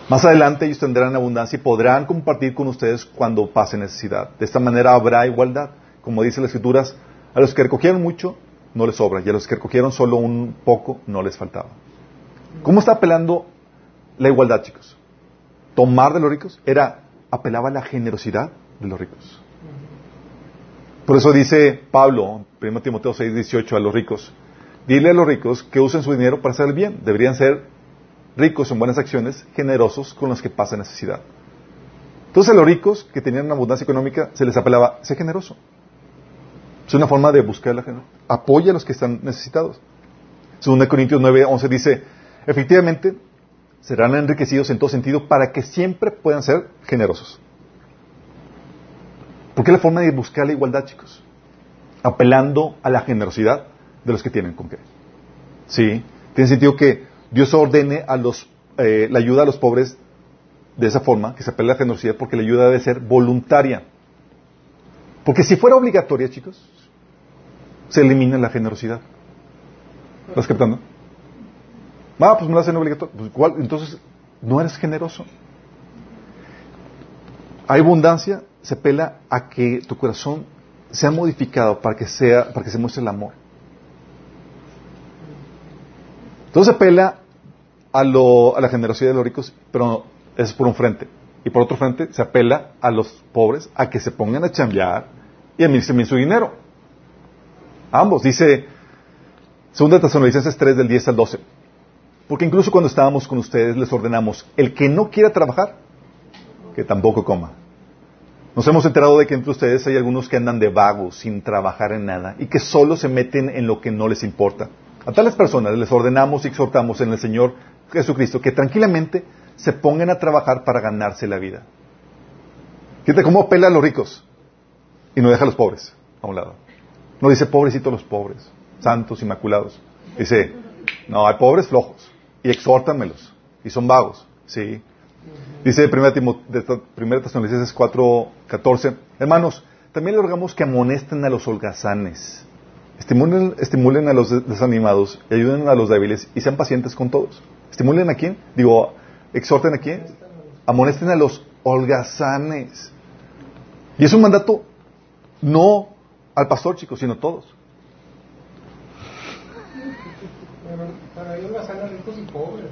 Más adelante ellos tendrán abundancia y podrán compartir con ustedes cuando pase necesidad. De esta manera habrá igualdad. Como dice las escrituras, a los que recogieron mucho no les sobra y a los que recogieron solo un poco no les faltaba. ¿Cómo está apelando la igualdad, chicos? Tomar de los ricos era apelaba a la generosidad de los ricos. Por eso dice Pablo, 1 Timoteo 6, 18 a los ricos, dile a los ricos que usen su dinero para hacer el bien. Deberían ser ricos en buenas acciones, generosos con los que pasan necesidad. Entonces a los ricos que tenían una abundancia económica se les apelaba, sé generoso. Es una forma de buscar la generosidad. Apoya a los que están necesitados. Según Corintios 9, 11 dice, efectivamente, serán enriquecidos en todo sentido para que siempre puedan ser generosos. ¿Por qué la forma de buscar la igualdad, chicos? Apelando a la generosidad de los que tienen con qué. Sí, tiene sentido que Dios ordene a los, eh, la ayuda a los pobres de esa forma, que se apela a la generosidad, porque la ayuda debe ser voluntaria. Porque si fuera obligatoria, chicos, se elimina la generosidad. ¿Estás captando? Ah, pues me lo hacen obligatorio. Pues, ¿cuál? Entonces, no eres generoso. Hay abundancia, se pela a que tu corazón sea modificado para que sea, para que se muestre el amor. Entonces apela a, lo, a la generosidad de los ricos, pero es por un frente. Y por otro frente se apela a los pobres a que se pongan a chambear y administren bien su dinero. Ambos, dice 2 Tesalonicenses 3 del 10 al 12. Porque incluso cuando estábamos con ustedes les ordenamos, el que no quiera trabajar, que tampoco coma. Nos hemos enterado de que entre ustedes hay algunos que andan de vagos, sin trabajar en nada, y que solo se meten en lo que no les importa. A tales personas les ordenamos y exhortamos en el Señor Jesucristo que tranquilamente se pongan a trabajar para ganarse la vida. Fíjate cómo apela a los ricos y no deja a los pobres a un lado. No dice pobrecitos los pobres, santos, inmaculados. Dice, no, hay pobres flojos y exhórtamelos y son vagos. Sí. Dice 1 Tesalonicenses 4, 14, hermanos, también le rogamos que amonesten a los holgazanes Estimulen, estimulen a los desanimados ayuden a los débiles y sean pacientes con todos. ¿Estimulen a quién? Digo, exhorten a quién? Amonesten a los holgazanes. Y es un mandato no al pastor, chicos, sino a todos. Hay holgazanes ricos y pobres.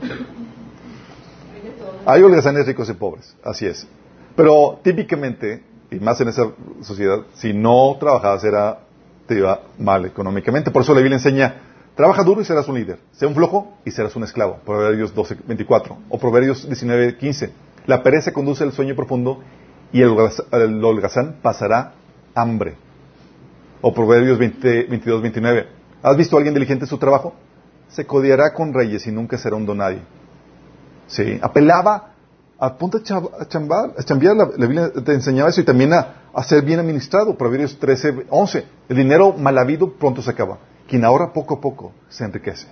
Hay holgazanes ricos y pobres, así es. Pero típicamente, y más en esa sociedad, si no trabajabas era te iba mal económicamente. Por eso la Biblia enseña, trabaja duro y serás un líder. Sea un flojo y serás un esclavo. Proverbios 12, 24. O Proverbios 19, 15. La pereza conduce al sueño profundo y el, holgazán pasará hambre. O Proverbios 20, 22, 29. ¿Has visto a alguien diligente en su trabajo? Se codiará con reyes y nunca será un donadie. Sí, apelaba apunta a, chambar, a chambear, la, Biblia te enseñaba eso y también a, ser bien administrado. Proverbios 13, 11. El dinero mal habido pronto se acaba. Quien ahorra poco a poco se enriquece.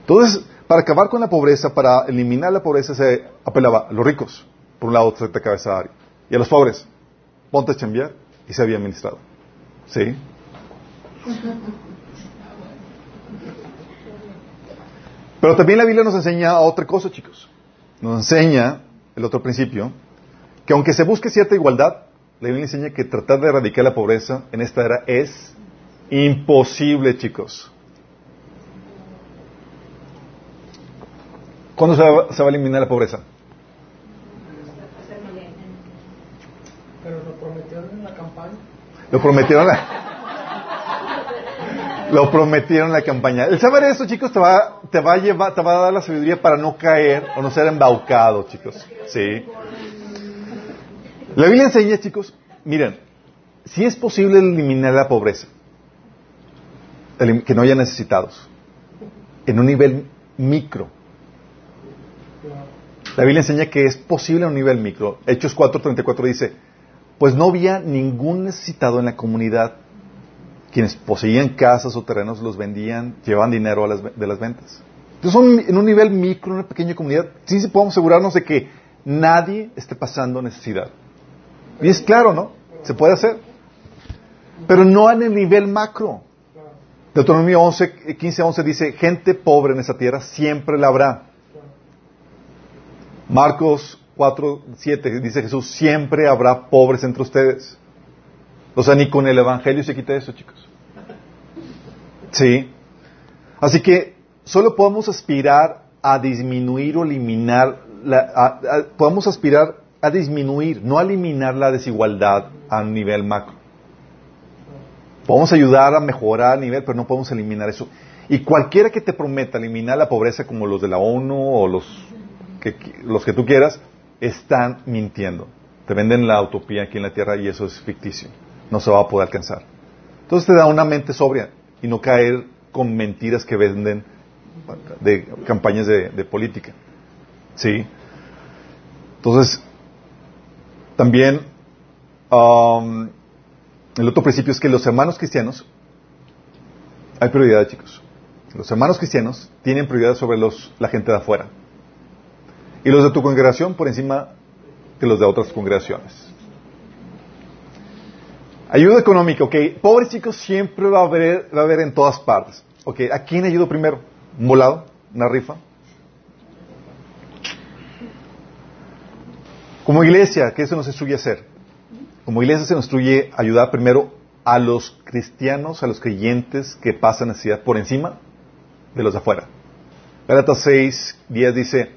Entonces, para acabar con la pobreza, para eliminar la pobreza, se apelaba a los ricos, por un lado, trata cabeza y a los pobres, ponte a chambear y se había administrado. ¿Sí? Pero también la Biblia nos enseña otra cosa, chicos nos enseña el otro principio, que aunque se busque cierta igualdad, la Biblia enseña que tratar de erradicar la pobreza en esta era es imposible, chicos. ¿Cuándo se va, se va a eliminar la pobreza? Pero lo prometieron en la campaña. Lo prometieron en la... Lo prometieron en la campaña. El saber eso, chicos, te va, te va a llevar, te va a dar la sabiduría para no caer o no ser embaucado, chicos. Sí. La Biblia enseña, chicos, miren, si es posible eliminar la pobreza, que no haya necesitados, en un nivel micro. La Biblia enseña que es posible en un nivel micro. Hechos 4:34 dice, pues no había ningún necesitado en la comunidad quienes poseían casas o terrenos los vendían, llevaban dinero de las ventas. Entonces, en un nivel micro, en una pequeña comunidad, sí, podemos asegurarnos de que nadie esté pasando necesidad. Y es claro, ¿no? Se puede hacer. Pero no en el nivel macro. Deuteronomio 11, 15, 11 dice, gente pobre en esa tierra siempre la habrá. Marcos 4, 7 dice Jesús, siempre habrá pobres entre ustedes. O sea, ni con el Evangelio se quita eso, chicos. Sí. Así que solo podemos aspirar a disminuir o eliminar, la, podemos aspirar a disminuir, no a eliminar la desigualdad a nivel macro. Podemos ayudar a mejorar a nivel, pero no podemos eliminar eso. Y cualquiera que te prometa eliminar la pobreza como los de la ONU o los que, los que tú quieras, están mintiendo. Te venden la utopía aquí en la Tierra y eso es ficticio no se va a poder alcanzar. Entonces te da una mente sobria y no caer con mentiras que venden de campañas de, política. ¿Sí? Entonces, también um, el otro principio es que los hermanos cristianos, hay prioridad, chicos. Los hermanos cristianos tienen prioridad sobre los, la gente de afuera. Y los de tu congregación por encima de los de otras congregaciones. Ayuda económica, ok. Pobres chicos siempre va a haber, va a haber en todas partes. Ok, ¿a quién ayudo primero? ¿Un volado? ¿Una rifa? Como iglesia, ¿qué se nos instruye hacer? Como iglesia se nos instruye ayudar primero a los cristianos, a los creyentes que pasan necesidad por encima de los de afuera. Gálatas 6, 10 dice,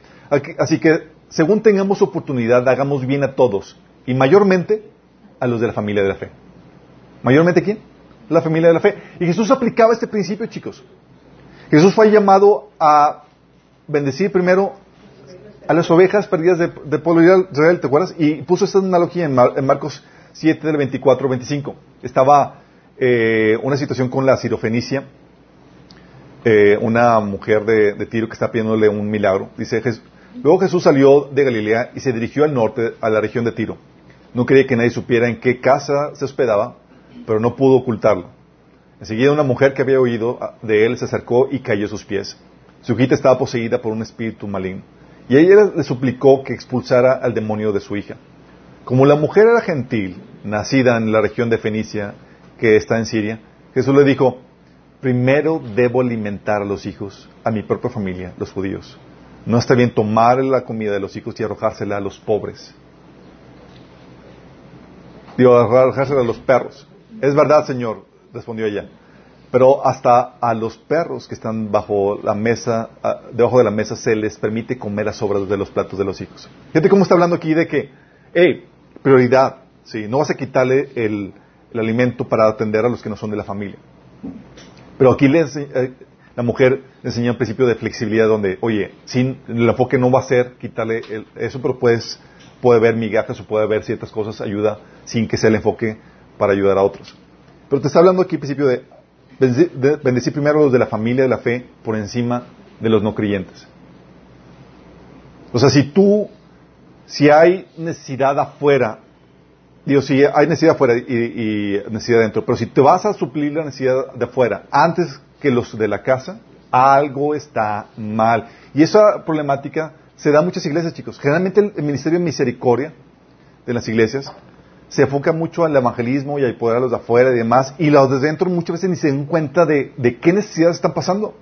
así que según tengamos oportunidad, hagamos bien a todos y mayormente a los de la familia de la fe. ¿Mayormente quién? La familia de la fe. Y Jesús aplicaba este principio, chicos. Jesús fue llamado a bendecir primero a las ovejas perdidas del de pueblo de Israel, ¿te acuerdas? Y puso esta analogía en, Marcos 7 del 24 25. Estaba eh, una situación con la sirofenicia, eh, una mujer de, de, Tiro que está pidiéndole un milagro. Dice, luego Jesús salió de Galilea y se dirigió al norte, a la región de Tiro. No quería que nadie supiera en qué casa se hospedaba, pero no pudo ocultarlo. Enseguida una mujer que había oído de él se acercó y cayó a sus pies. Su hijita estaba poseída por un espíritu maligno. Y ella le suplicó que expulsara al demonio de su hija. Como la mujer era gentil, nacida en la región de Fenicia, que está en Siria, Jesús le dijo, primero debo alimentar a los hijos, a mi propia familia, los judíos. No está bien tomar la comida de los hijos y arrojársela a los pobres. Digo, arrojársela a los perros. Es verdad, Señor, respondió ella. Pero hasta a los perros que están bajo la mesa, debajo de la mesa, se les permite comer a sobras de los platos de los hijos. Fíjate cómo está hablando aquí de que, hey, prioridad, sí, no vas a quitarle el, alimento para atender a los que no son de la familia. Pero aquí eh, la mujer le enseña un principio de flexibilidad donde, oye, sin, el enfoque no va a ser quitarle eso, pero puedes, puede ver migajas o puede ver ciertas cosas, ayuda sin que sea el enfoque para ayudar a otros. Pero te está hablando aquí el principio de bendecir primero a los de la familia de la fe por encima de los no creyentes. O sea, si tú, si hay necesidad afuera, digo, si hay necesidad afuera y, necesidad adentro, pero si te vas a suplir la necesidad de afuera antes que los de la casa, algo está mal. Y esa problemática se da en muchas iglesias, chicos. Generalmente el ministerio de misericordia de las iglesias se enfoca mucho al evangelismo y al poder a los de afuera y demás, y los de dentro muchas veces ni se dan cuenta de, qué necesidades están pasando.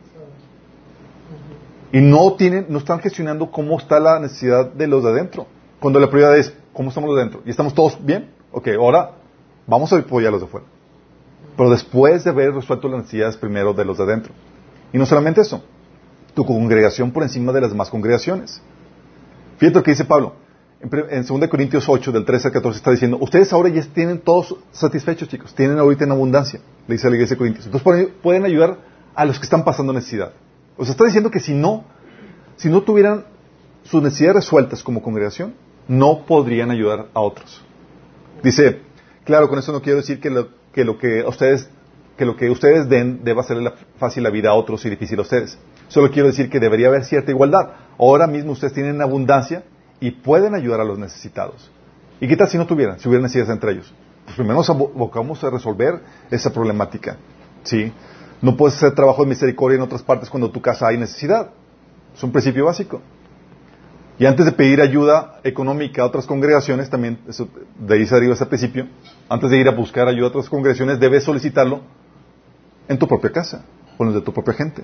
Y no tienen, no están gestionando cómo está la necesidad de los de adentro. Cuando la prioridad es, ¿cómo estamos los de adentro? ¿Y estamos todos bien? Ok, ahora vamos a apoyar a los de afuera. Pero después de haber resuelto las necesidades primero de los de adentro. Y no solamente eso, tu congregación por encima de las demás congregaciones. Fíjate lo que dice Pablo en 2 Corintios 8, del 13 al 14, está diciendo, ustedes ahora ya tienen todos satisfechos, chicos, tienen ahorita en abundancia, le dice a la iglesia de Corintios. Entonces pueden ayudar a los que están pasando necesidad. O sea, está diciendo que si no, si no tuvieran sus necesidades resueltas como congregación, no podrían ayudar a otros. Dice, claro, con eso no quiero decir que lo que, lo que ustedes que lo que ustedes den deba hacerle fácil la vida a otros y difícil a ustedes. Solo quiero decir que debería haber cierta igualdad. Ahora mismo ustedes tienen abundancia y pueden ayudar a los necesitados. ¿Y qué tal si no tuvieran, si hubiera necesidades entre ellos? Pues primero nos abocamos a resolver esa problemática. ¿sí? No puedes hacer trabajo de misericordia en otras partes cuando en tu casa hay necesidad. Es un principio básico. Y antes de pedir ayuda económica a otras congregaciones, también de ahí se deriva ese principio, antes de ir a buscar ayuda a otras congregaciones, debes solicitarlo en tu propia casa, con los de tu propia gente,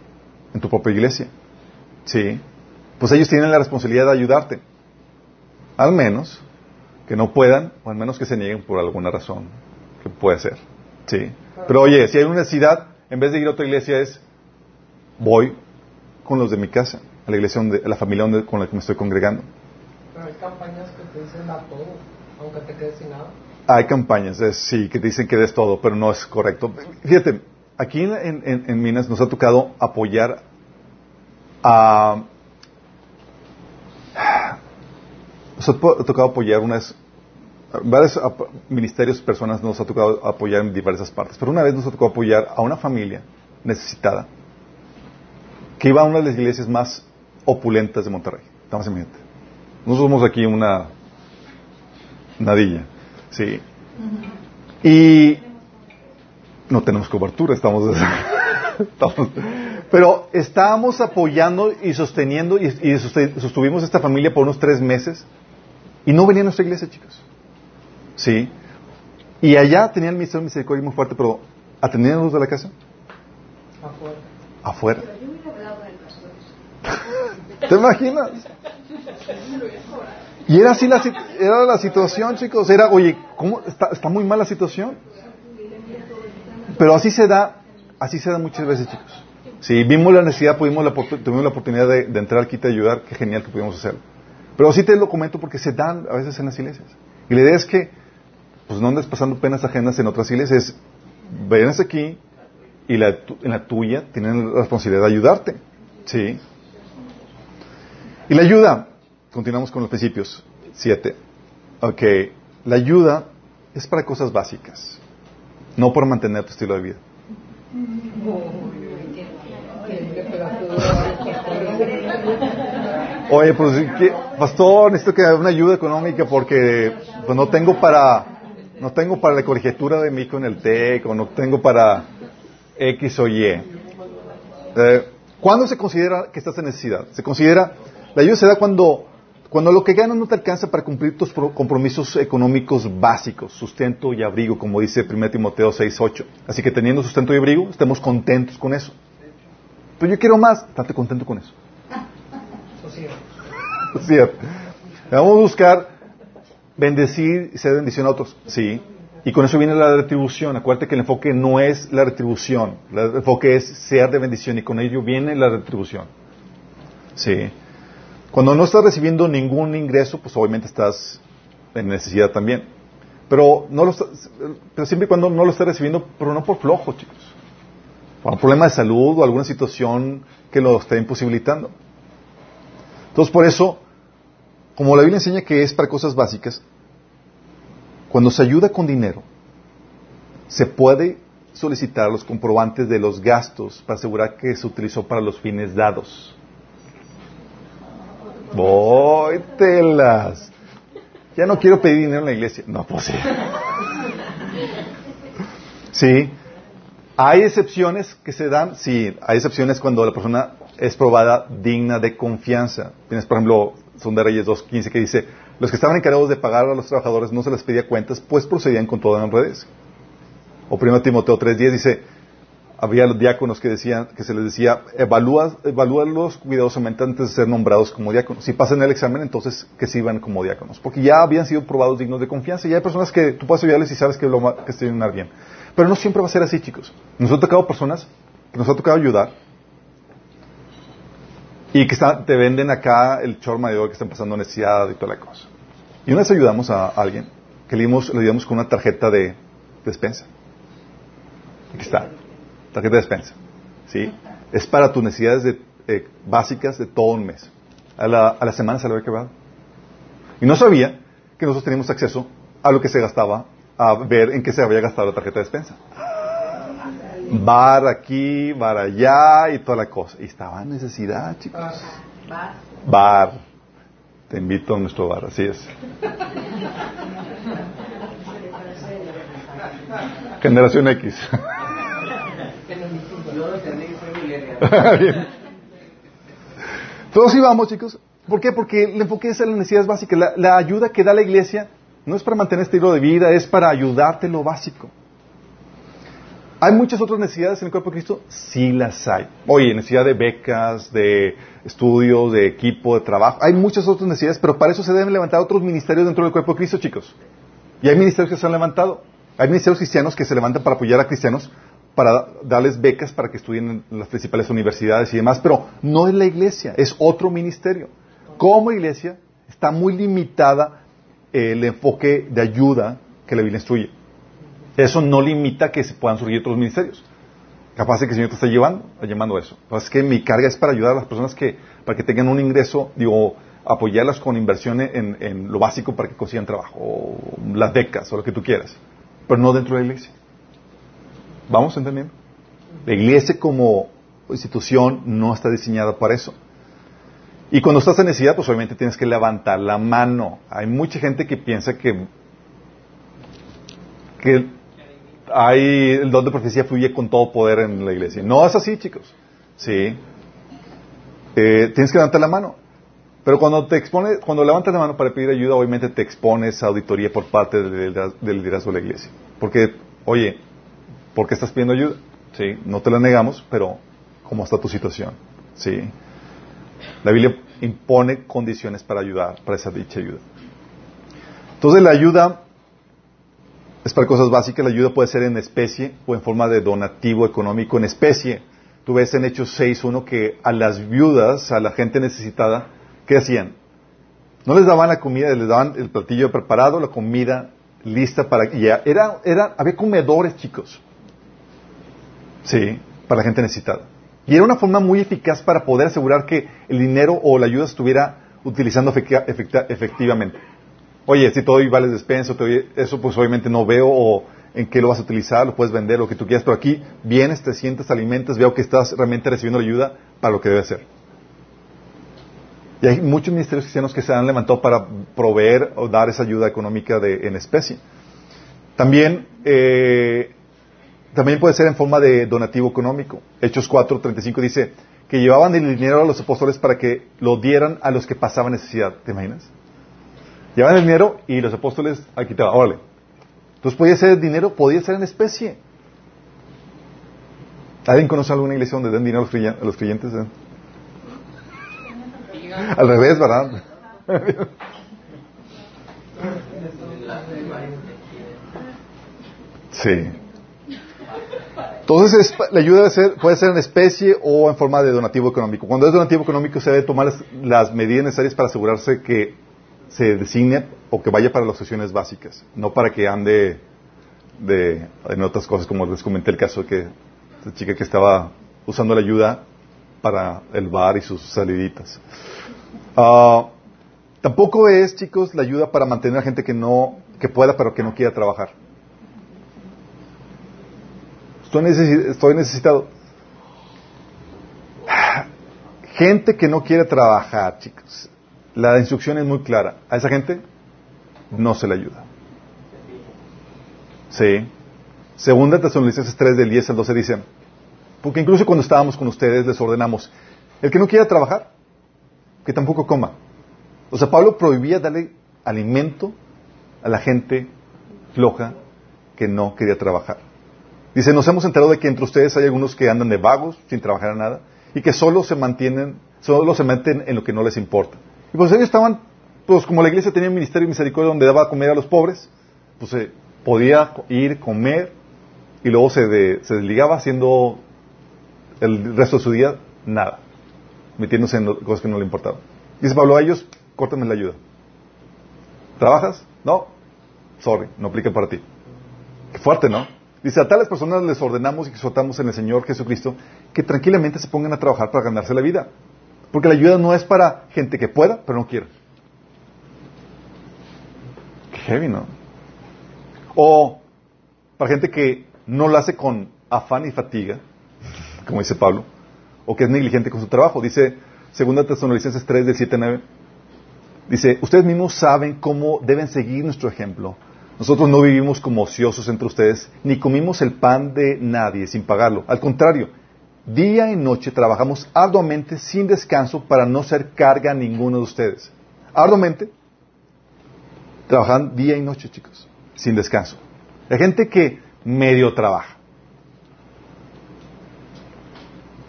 en tu propia iglesia. ¿Sí? Pues ellos tienen la responsabilidad de ayudarte. Al menos que no puedan, o al menos que se nieguen por alguna razón, que puede ser. ¿Sí? Pero oye, si hay una necesidad, en vez de ir a otra iglesia es, voy con los de mi casa, a la iglesia, donde, a la familia donde, con la que me estoy congregando. Pero hay campañas que te dicen dar todo, aunque te quedes sin nada. Hay campañas, sí, que te dicen que des todo, pero no es correcto. Fíjate, aquí en, en Minas nos ha tocado apoyar a nos ha tocado apoyar unas, varios ministerios, personas nos ha tocado apoyar en diversas partes, pero una vez nos ha tocado apoyar a una familia necesitada que iba a una de las iglesias más opulentas de Monterrey. Estamos en mente. Nosotros somos aquí una nadilla, sí. Y no tenemos cobertura, estamos, estamos Pero estábamos apoyando y sosteniendo y, sostuvimos esta familia por unos tres meses y no venía a nuestra iglesia, chicos. Sí. Y allá tenían el ministerio de misericordia muy fuerte, pero atendían a los de la casa Afuera. afuera. ¿Te imaginas? Y era así la, era la situación, chicos. Era, oye, ¿cómo está, está muy mal la situación? Pero así se da, así se da muchas veces, chicos. Si vimos la necesidad, pudimos la, tuvimos la oportunidad de, entrar aquí y ayudar, qué genial que pudimos hacerlo. Pero sí te lo comento porque se dan a veces en las iglesias. Y la idea es que, pues no andes pasando penas ajenas en otras iglesias. Es, Vienes aquí y la, en la tuya tienen la responsabilidad de ayudarte. ¿Sí? Y la ayuda, continuamos con los principios. Siete. Ok, la ayuda es para cosas básicas, no para mantener tu estilo de vida. Le pegaste duro al pastor. Oye, pues, ¿qué? pastor, necesito que una ayuda económica porque pues, no tengo para no tengo para la colegiatura de mi hijo en el TEC o no tengo para X o Y. Eh, ¿Cuándo se considera que estás en necesidad? Se considera, la ayuda se da cuando, cuando lo que ganas no te alcanza para cumplir tus pro- compromisos económicos básicos, sustento y abrigo, como dice 1 Timoteo 6.8. Así que teniendo sustento y abrigo, estemos contentos con eso. Pero yo quiero más, estate contento con eso. Es cierto. Vamos a buscar bendecir y ser bendición a otros. Sí. Y con eso viene la retribución. Acuérdate que el enfoque no es la retribución. El enfoque es ser de bendición y con ello viene la retribución. Sí. Cuando no estás recibiendo ningún ingreso, pues obviamente estás en necesidad también. Pero, no lo estás- pero siempre y cuando no lo estás recibiendo, pero no por flojo, chicos. Por un problema de salud o alguna situación que lo esté imposibilitando. Entonces, por eso, como la Biblia enseña que es para cosas básicas, cuando se ayuda con dinero, se puede solicitar los comprobantes de los gastos para asegurar que se utilizó para los fines dados. Voy, telas. Ya no quiero pedir dinero en la iglesia. No, pues sí. Sí. ¿Hay excepciones que se dan? Sí, hay excepciones cuando la persona es probada digna de confianza. Tienes, por ejemplo, Son de Reyes 2.15 que dice, los que estaban encargados de pagar a los trabajadores no se les pedía cuentas, pues procedían con toda honradez. O 1 Timoteo 3.10 dice, había los diáconos que decían, que se les decía, evalúa, evalúalos cuidadosamente antes de ser nombrados como diáconos. Si pasan el examen, entonces que sirvan como diáconos. Porque ya habían sido probados dignos de confianza. Y hay personas que tú puedes ayudarles y sabes que, lo, que estén bien. Pero no siempre va a ser así, chicos. Nos ha tocado personas que nos ha tocado ayudar y que está- te venden acá el chor mayor que están pasando necesidad y toda la cosa. Y una vez ayudamos a alguien que le dimos, le dimos con una tarjeta de despensa. Aquí está, tarjeta de despensa. ¿Sí? Es para tus necesidades de- eh, básicas de todo un mes. A la, a la semana se le había quebrado. Y no sabía que nosotros teníamos acceso a lo que se gastaba, a ver en qué se había gastado la tarjeta de despensa. Bar aquí, bar allá y toda la cosa. Y estaba en necesidad, chicos. Bar. Te invito a nuestro bar, así es. Generación X. Todos íbamos, chicos. ¿Por qué? Porque el enfoque es en las necesidades básicas. La ayuda que da la iglesia no es para mantener estilo de vida, es para ayudarte en lo básico. ¿Hay muchas otras necesidades en el cuerpo de Cristo? Sí las hay. Oye, necesidad de becas, de estudios, de equipo, de trabajo. Hay muchas otras necesidades, pero para eso se deben levantar otros ministerios dentro del cuerpo de Cristo, chicos. Y hay ministerios que se han levantado. Hay ministerios cristianos que se levantan para apoyar a cristianos, para darles becas para que estudien en las principales universidades y demás, pero no es la iglesia, es otro ministerio. Como iglesia está muy limitada el enfoque de ayuda que la Biblia instruye. Eso no limita que se puedan surgir otros ministerios. Capaz de que el Señor te está llevando, llamando a eso. Es que mi carga es para ayudar a las personas que, para que tengan un ingreso, digo, apoyarlas con inversión en, en lo básico para que consigan trabajo, o las becas, o lo que tú quieras. Pero no dentro de la iglesia. ¿Vamos entendiendo? La iglesia como institución no está diseñada para eso. Y cuando estás en necesidad, pues obviamente tienes que levantar la mano. Hay mucha gente que piensa que, que hay el don de profecía fluye con todo poder en la iglesia. No es así, chicos. Sí. Eh, tienes que levantar la mano. Pero cuando te expones, cuando levantas la mano para pedir ayuda, obviamente te expones a auditoría por parte del, liderazgo de la iglesia. Porque, oye, ¿por qué estás pidiendo ayuda? Sí, no te la negamos, pero ¿cómo está tu situación? Sí. La Biblia impone condiciones para ayudar, para esa dicha ayuda. Entonces la ayuda es para cosas básicas, la ayuda puede ser en especie o en forma de donativo económico en especie. Tú ves en Hechos 6.1 que a las viudas, a la gente necesitada, ¿qué hacían? No les daban la comida, les daban el platillo preparado, la comida lista para... Y era, era, había comedores, chicos. Sí, para la gente necesitada. Y era una forma muy eficaz para poder asegurar que el dinero o la ayuda estuviera utilizando efectivamente. Oye, si todo vale despenso, eso pues obviamente no veo o en qué lo vas a utilizar, lo puedes vender, lo que tú quieras, pero aquí vienes, te sientes, te alimentas, veo que estás realmente recibiendo la ayuda para lo que debe ser. Y hay muchos ministerios cristianos que se han levantado para proveer o dar esa ayuda económica de, en especie. También, eh, también puede ser en forma de donativo económico. Hechos 4.35 dice que llevaban el dinero a los apóstoles para que lo dieran a los que pasaban necesidad. ¿Te imaginas? Llevaban el dinero y los apóstoles aquí te órale. Entonces podía ser dinero, podía ser en especie. ¿Alguien conoce alguna iglesia donde den dinero a los creyentes? Eh? Al revés, ¿verdad? sí. Entonces, la ayuda puede ser en especie o en forma de donativo económico. Cuando es donativo económico, se debe tomar las medidas necesarias para asegurarse que se designe o que vaya para las sesiones básicas, no para que ande de, en otras cosas, como les comenté el caso de que la chica que estaba usando la ayuda para el bar y sus saliditas. Uh, tampoco es, chicos, la ayuda para mantener a gente que no, que pueda, pero que no quiera trabajar. Estoy, necesitado. Gente que no quiere trabajar, chicos. La instrucción es muy clara. A esa gente no se le ayuda. Sí. Segunda Tesalonicenses 3 del 10 al 12 dice, porque incluso cuando estábamos con ustedes les ordenamos, el que no quiera trabajar, que tampoco coma. O sea, Pablo prohibía darle alimento a la gente floja que no quería trabajar. Dice, nos hemos enterado de que entre ustedes hay algunos que andan de vagos, sin trabajar a nada, y que solo se mantienen, solo se meten en lo que no les importa. Y pues ellos estaban, pues como la iglesia tenía un ministerio de misericordia donde daba comer a los pobres, pues se podía ir, comer, y luego se, se desligaba haciendo el resto de su día nada, metiéndose en cosas que no le importaban. Dice Pablo a ellos, córtame la ayuda. ¿Trabajas? No. Sorry, no aplica para ti. Qué fuerte, ¿no? Dice, a tales personas les ordenamos y exhortamos en el Señor Jesucristo que tranquilamente se pongan a trabajar para ganarse la vida. Porque la ayuda no es para gente que pueda, pero no quiere. Qué heavy, ¿no? O para gente que no lo hace con afán y fatiga, como dice Pablo, o que es negligente con su trabajo. Dice 2 Tesalonicenses 3, del 7 9. Dice, ustedes mismos saben cómo deben seguir nuestro ejemplo. Nosotros no vivimos como ociosos entre ustedes, ni comimos el pan de nadie sin pagarlo. Al contrario, Día y noche trabajamos arduamente sin descanso para no ser carga a ninguno de ustedes. Arduamente trabajan día y noche, chicos, sin descanso. Hay gente que medio trabaja.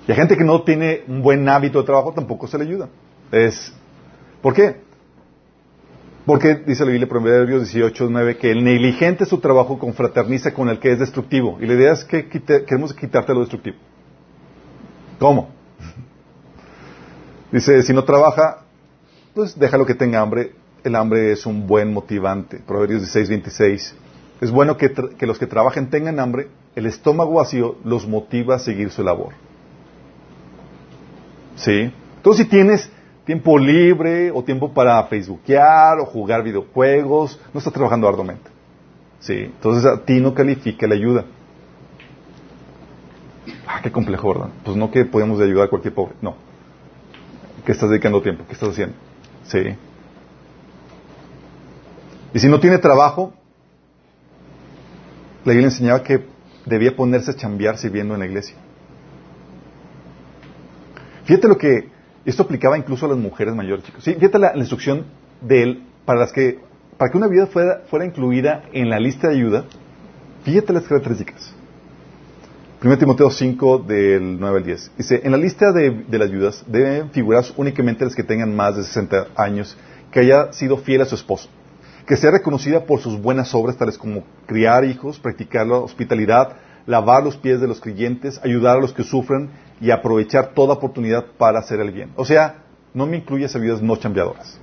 Y hay gente que no tiene un buen hábito de trabajo, tampoco se le ayuda. Es, ¿Por qué? Porque dice la Biblia, Proverbios 18, 9, que el negligente su trabajo confraterniza con el que es destructivo. Y la idea es que queremos quitarte lo destructivo. ¿Cómo? Dice, si no trabaja, pues déjalo que tenga hambre. El hambre es un buen motivante. Proverbios 16, 26. Es bueno que, que los que trabajen tengan hambre. El estómago vacío los motiva a seguir su labor. ¿Sí? Entonces, si tienes tiempo libre o tiempo para facebookear o jugar videojuegos, no estás trabajando arduamente. ¿Sí? Entonces, a ti no califica la ayuda. Ah, qué complejo, ¿verdad? Pues no que podemos ayudar a cualquier pobre. No. ¿Qué estás dedicando tiempo? ¿Qué estás haciendo? Sí. Y si no tiene trabajo, la Biblia enseñaba que debía ponerse a chambear sirviendo en la iglesia. Fíjate lo que esto aplicaba incluso a las mujeres mayores, chicos. Sí, fíjate la, la instrucción de él para las que para que una viuda fuera, fuera incluida en la lista de ayuda. Fíjate las características. 1 Timoteo 5 del 9 al 10. Dice, en la lista de, de las viudas deben figurar únicamente las que tengan más de 60 años, que haya sido fiel a su esposo, que sea reconocida por sus buenas obras, tales como criar hijos, practicar la hospitalidad, lavar los pies de los creyentes, ayudar a los que sufren y aprovechar toda oportunidad para hacer el bien. O sea, no me incluyes a no chambeadoras.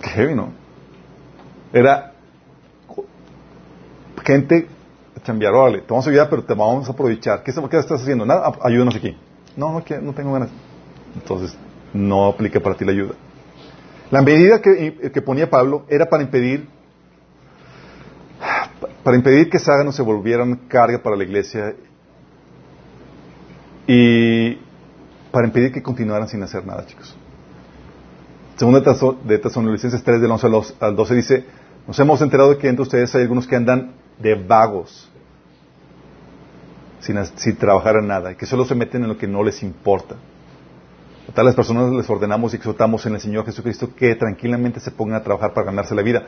Qué heavy. Era gente chambear, órale, te vamos a ayudar, pero te vamos a aprovechar. ¿Qué, qué estás haciendo? Nada, ayúdanos aquí. No, no, no tengo ganas. Entonces, no aplica para ti la ayuda. La medida que, que ponía Pablo era para impedir para impedir que Saga no se volvieran carga para la iglesia y para impedir que continuaran sin hacer nada, chicos. Segunda de Tesalonicenses 3, del 11 al 12 dice, nos hemos enterado de que entre ustedes hay algunos que andan de vagos, sin, sin trabajar en nada, y que solo se meten en lo que no les importa. A tales personas les ordenamos y exhortamos en el Señor Jesucristo que tranquilamente se pongan a trabajar para ganarse la vida.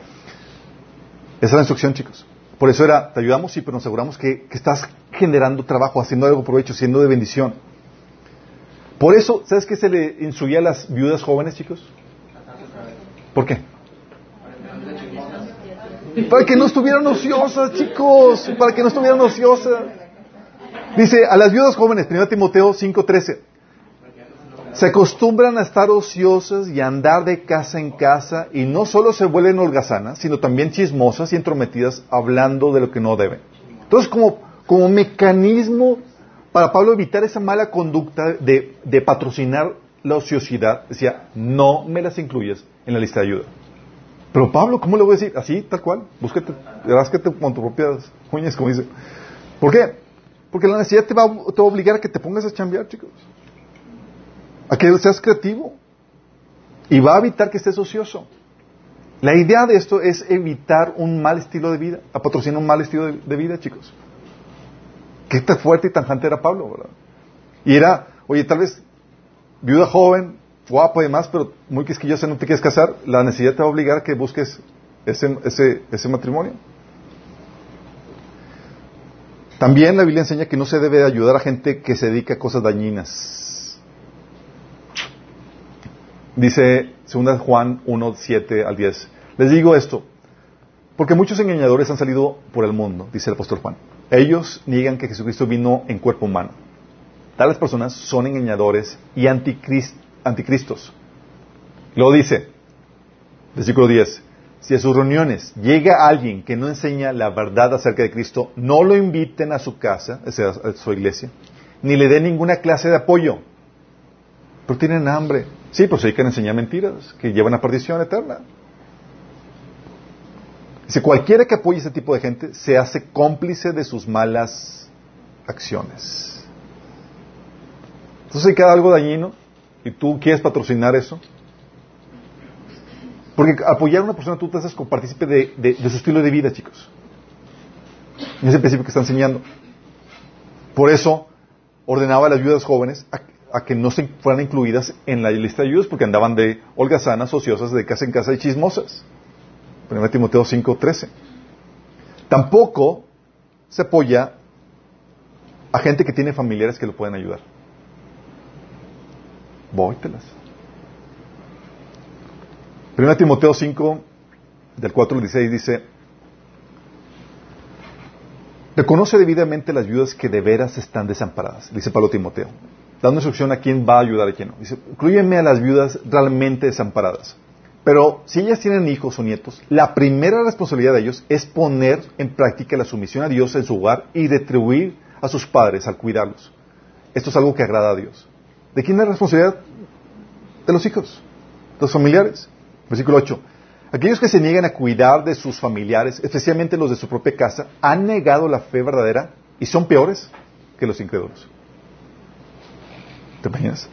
Esa es la instrucción, chicos. Por eso era, te ayudamos, sí, pero nos aseguramos que, que estás generando trabajo, haciendo algo provecho, siendo de bendición. Por eso, ¿sabes qué se le instruía a las viudas jóvenes, chicos? ¿Por qué? Para que no estuvieran ociosas, chicos, para que no estuvieran ociosas. Dice, a las viudas jóvenes, 1 Timoteo 5:13, se acostumbran a estar ociosas y a andar de casa en casa y no solo se vuelven holgazanas, sino también chismosas y entrometidas hablando de lo que no deben. Entonces, como, como mecanismo para Pablo evitar esa mala conducta de, de patrocinar la ociosidad, decía, no me las incluyas en la lista de ayuda. Pero Pablo, ¿cómo le voy a decir? Así, tal cual. Búsquete, rásquete con tus propias uñas, como dice. ¿Por qué? Porque la necesidad te va, te va a obligar a que te pongas a chambear, chicos a que seas creativo y va a evitar que estés ocioso. La idea de esto es evitar un mal estilo de vida, a patrocinar un mal estilo de, vida, chicos. Qué tan fuerte y tanjante era Pablo, ¿verdad? Y era, oye, tal vez viuda joven, guapo y demás, pero muy quisquillosa, no te quieres casar, la necesidad te va a obligar a que busques ese, ese, ese matrimonio. También la Biblia enseña que no se debe ayudar a gente que se dedica a cosas dañinas. Dice 2 Juan 1, 7 al 10. Les digo esto, porque muchos engañadores han salido por el mundo, dice el apóstol Juan. Ellos niegan que Jesucristo vino en cuerpo humano. Tales personas son engañadores y anticristos. Luego dice, versículo 10, si a sus reuniones llega alguien que no enseña la verdad acerca de Cristo, no lo inviten a su casa, a su iglesia, ni le den ninguna clase de apoyo, pero tienen hambre Sí, pues hay que enseñar mentiras que llevan a perdición eterna. Dice, cualquiera que apoye a ese tipo de gente se hace cómplice de sus malas acciones. Entonces hay queda algo dañino y tú quieres patrocinar eso. Porque apoyar a una persona tú te haces partícipe de, de, su estilo de vida, chicos. En ese principio que está enseñando. Por eso ordenaba a las viudas jóvenes a que no se fueran incluidas en la lista de ayudas porque andaban de holgazanas, ociosas, de casa en casa y chismosas. 1 Timoteo 5:13. Tampoco se apoya a gente que tiene familiares que lo pueden ayudar. Vóytelas. 1 Timoteo 5, del 4 al 16 dice, reconoce debidamente las viudas que de veras están desamparadas, dice Pablo Timoteo dando instrucción a quién va a ayudar a quién no. Dice, incluyeme a las viudas realmente desamparadas. Pero si ellas tienen hijos o nietos, la primera responsabilidad de ellos es poner en práctica la sumisión a Dios en su hogar y retribuir a sus padres al cuidarlos. Esto es algo que agrada a Dios. ¿De quién es la responsabilidad? De los hijos, de los familiares. Versículo 8. Aquellos que se niegan a cuidar de sus familiares, especialmente los de su propia casa, han negado la fe verdadera y son peores que los incrédulos. ¿Te imaginas?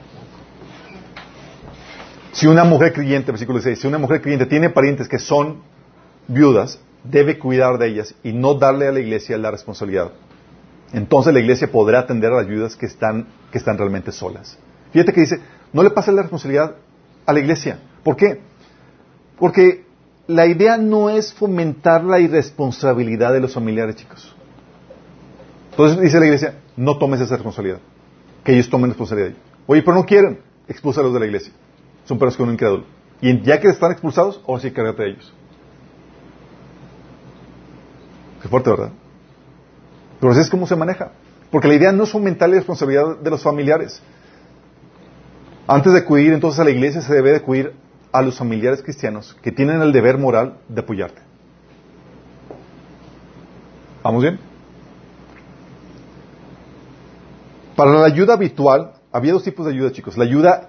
Si una mujer creyente, versículo 6, si una mujer creyente tiene parientes que son viudas, debe cuidar de ellas y no darle a la iglesia la responsabilidad. Entonces la iglesia podrá atender a las viudas que están, que están realmente solas. Fíjate que dice, no le pase la responsabilidad a la iglesia. ¿Por qué? Porque la idea no es fomentar la irresponsabilidad de los familiares, chicos. Entonces dice la iglesia, no tomes esa responsabilidad. Que ellos tomen responsabilidad. Oye, pero no quieren, expúlsalos de la iglesia. Son perros que un incrédulo. Y ya que están expulsados, ahora sí cárgate de ellos. Qué fuerte, ¿verdad? Pero así es como se maneja. Porque la idea no es fomentar la responsabilidad de los familiares. Antes de acudir entonces a la iglesia se debe de acudir a los familiares cristianos que tienen el deber moral de apoyarte. ¿Vamos bien? Para la ayuda habitual, había dos tipos de ayuda, chicos. La ayuda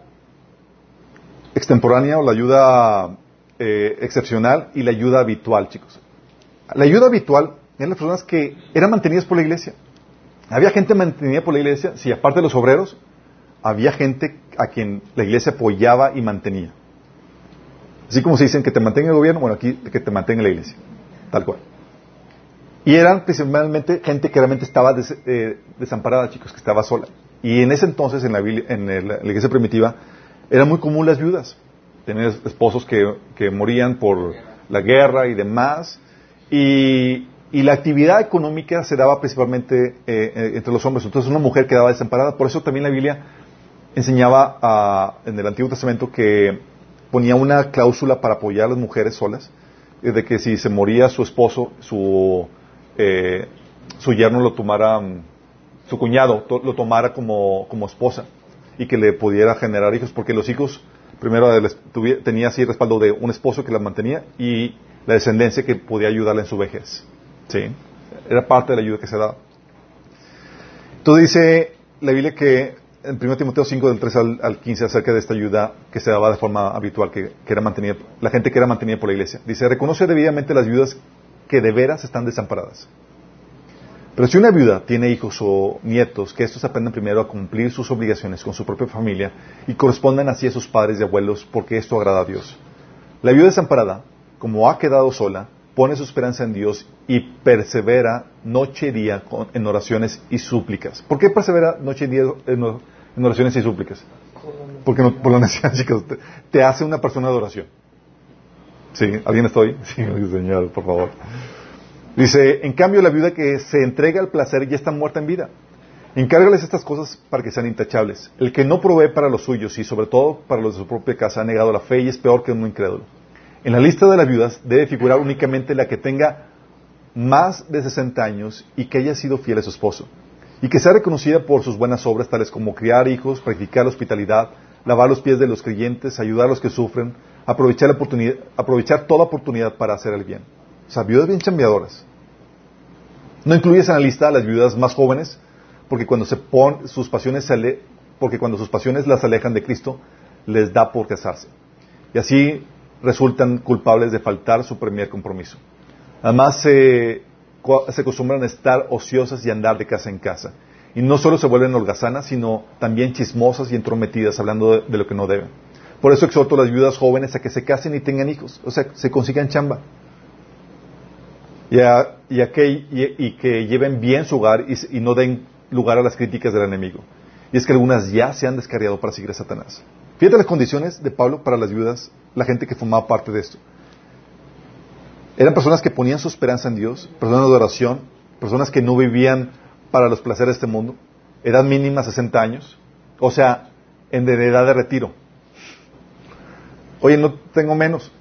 extemporánea o la ayuda eh, excepcional y la ayuda habitual, chicos. La ayuda habitual eran las personas que eran mantenidas por la iglesia. Había gente mantenida por la iglesia, si aparte de los obreros, había gente a quien la iglesia apoyaba y mantenía. Así como se dicen que te mantenga el gobierno, bueno, aquí que te mantenga la iglesia. Tal cual. Y eran principalmente gente que realmente estaba eh, desamparada, chicos, que estaba sola. Y en ese entonces, en la, en la iglesia primitiva, era muy común las viudas. Tener esposos que, que morían por la guerra y demás. Y, y, la actividad económica se daba principalmente eh, eh, entre los hombres. Entonces una mujer quedaba desamparada. Por eso también la Biblia enseñaba a, en el Antiguo Testamento que ponía una cláusula para apoyar a las mujeres solas, de que si se moría su esposo, su, eh, su yerno lo tomara, mm, su cuñado lo tomara como, como esposa y que le pudiera generar hijos, porque los hijos, primero tenía así respaldo de un esposo que la mantenía y la descendencia que podía ayudarla en su vejez. ¿Sí? Era parte de la ayuda que se daba. Entonces dice la Biblia que en 1 Timoteo 5 del 3 al, 15 acerca de esta ayuda que se daba de forma habitual, que, que, era mantenida, la gente que era mantenida por la iglesia. Dice, reconoce debidamente las viudas que de veras están desamparadas pero si una viuda tiene hijos o nietos, que estos aprendan primero a cumplir sus obligaciones con su propia familia y correspondan así a sus padres y abuelos, porque esto agrada a Dios. La viuda desamparada, como ha quedado sola, pone su esperanza en Dios y persevera noche y día en oraciones y súplicas. ¿Por qué persevera noche y día en oraciones y súplicas? Porque no, por la necesidad, chicos, te, te, hace una persona de oración. ¿Sí? ¿Alguien estoy? Sí, Señor, por favor. Dice, en cambio la viuda que se entrega al placer ya está muerta en vida. Encárgales estas cosas para que sean intachables. El que no provee para los suyos y sobre todo para los de su propia casa ha negado la fe y es peor que un incrédulo. En la lista de las viudas debe figurar únicamente la que tenga más de 60 años y que haya sido fiel a su esposo. Y que sea reconocida por sus buenas obras, tales como criar hijos, practicar la hospitalidad, lavar los pies de los creyentes, ayudar a los que sufren, aprovechar, la oportunidad, aprovechar toda oportunidad para hacer el bien. O sea, viudas bien chambeadoras. No incluyes en la lista a las viudas más jóvenes, porque cuando se pon, sus pasiones porque cuando sus pasiones las alejan de Cristo, les da por casarse. Y así resultan culpables de faltar su primer compromiso. Además, se, se acostumbran a estar ociosas y andar de casa en casa. Y no solo se vuelven holgazanas, sino también chismosas y entrometidas, hablando de lo que no deben. Por eso exhorto a las viudas jóvenes a que se casen y tengan hijos, o sea, se consigan chamba y, que, y, que, lleven bien su hogar y, no den lugar a las críticas del enemigo. Y es que algunas ya se han descarriado para seguir a Satanás. Fíjate las condiciones de Pablo para las viudas, la gente que formaba parte de esto. Eran personas que ponían su esperanza en Dios, personas de oración, personas que no vivían para los placeres de este mundo, edad mínima 60 años, o sea, en edad de retiro. Oye, no tengo menos,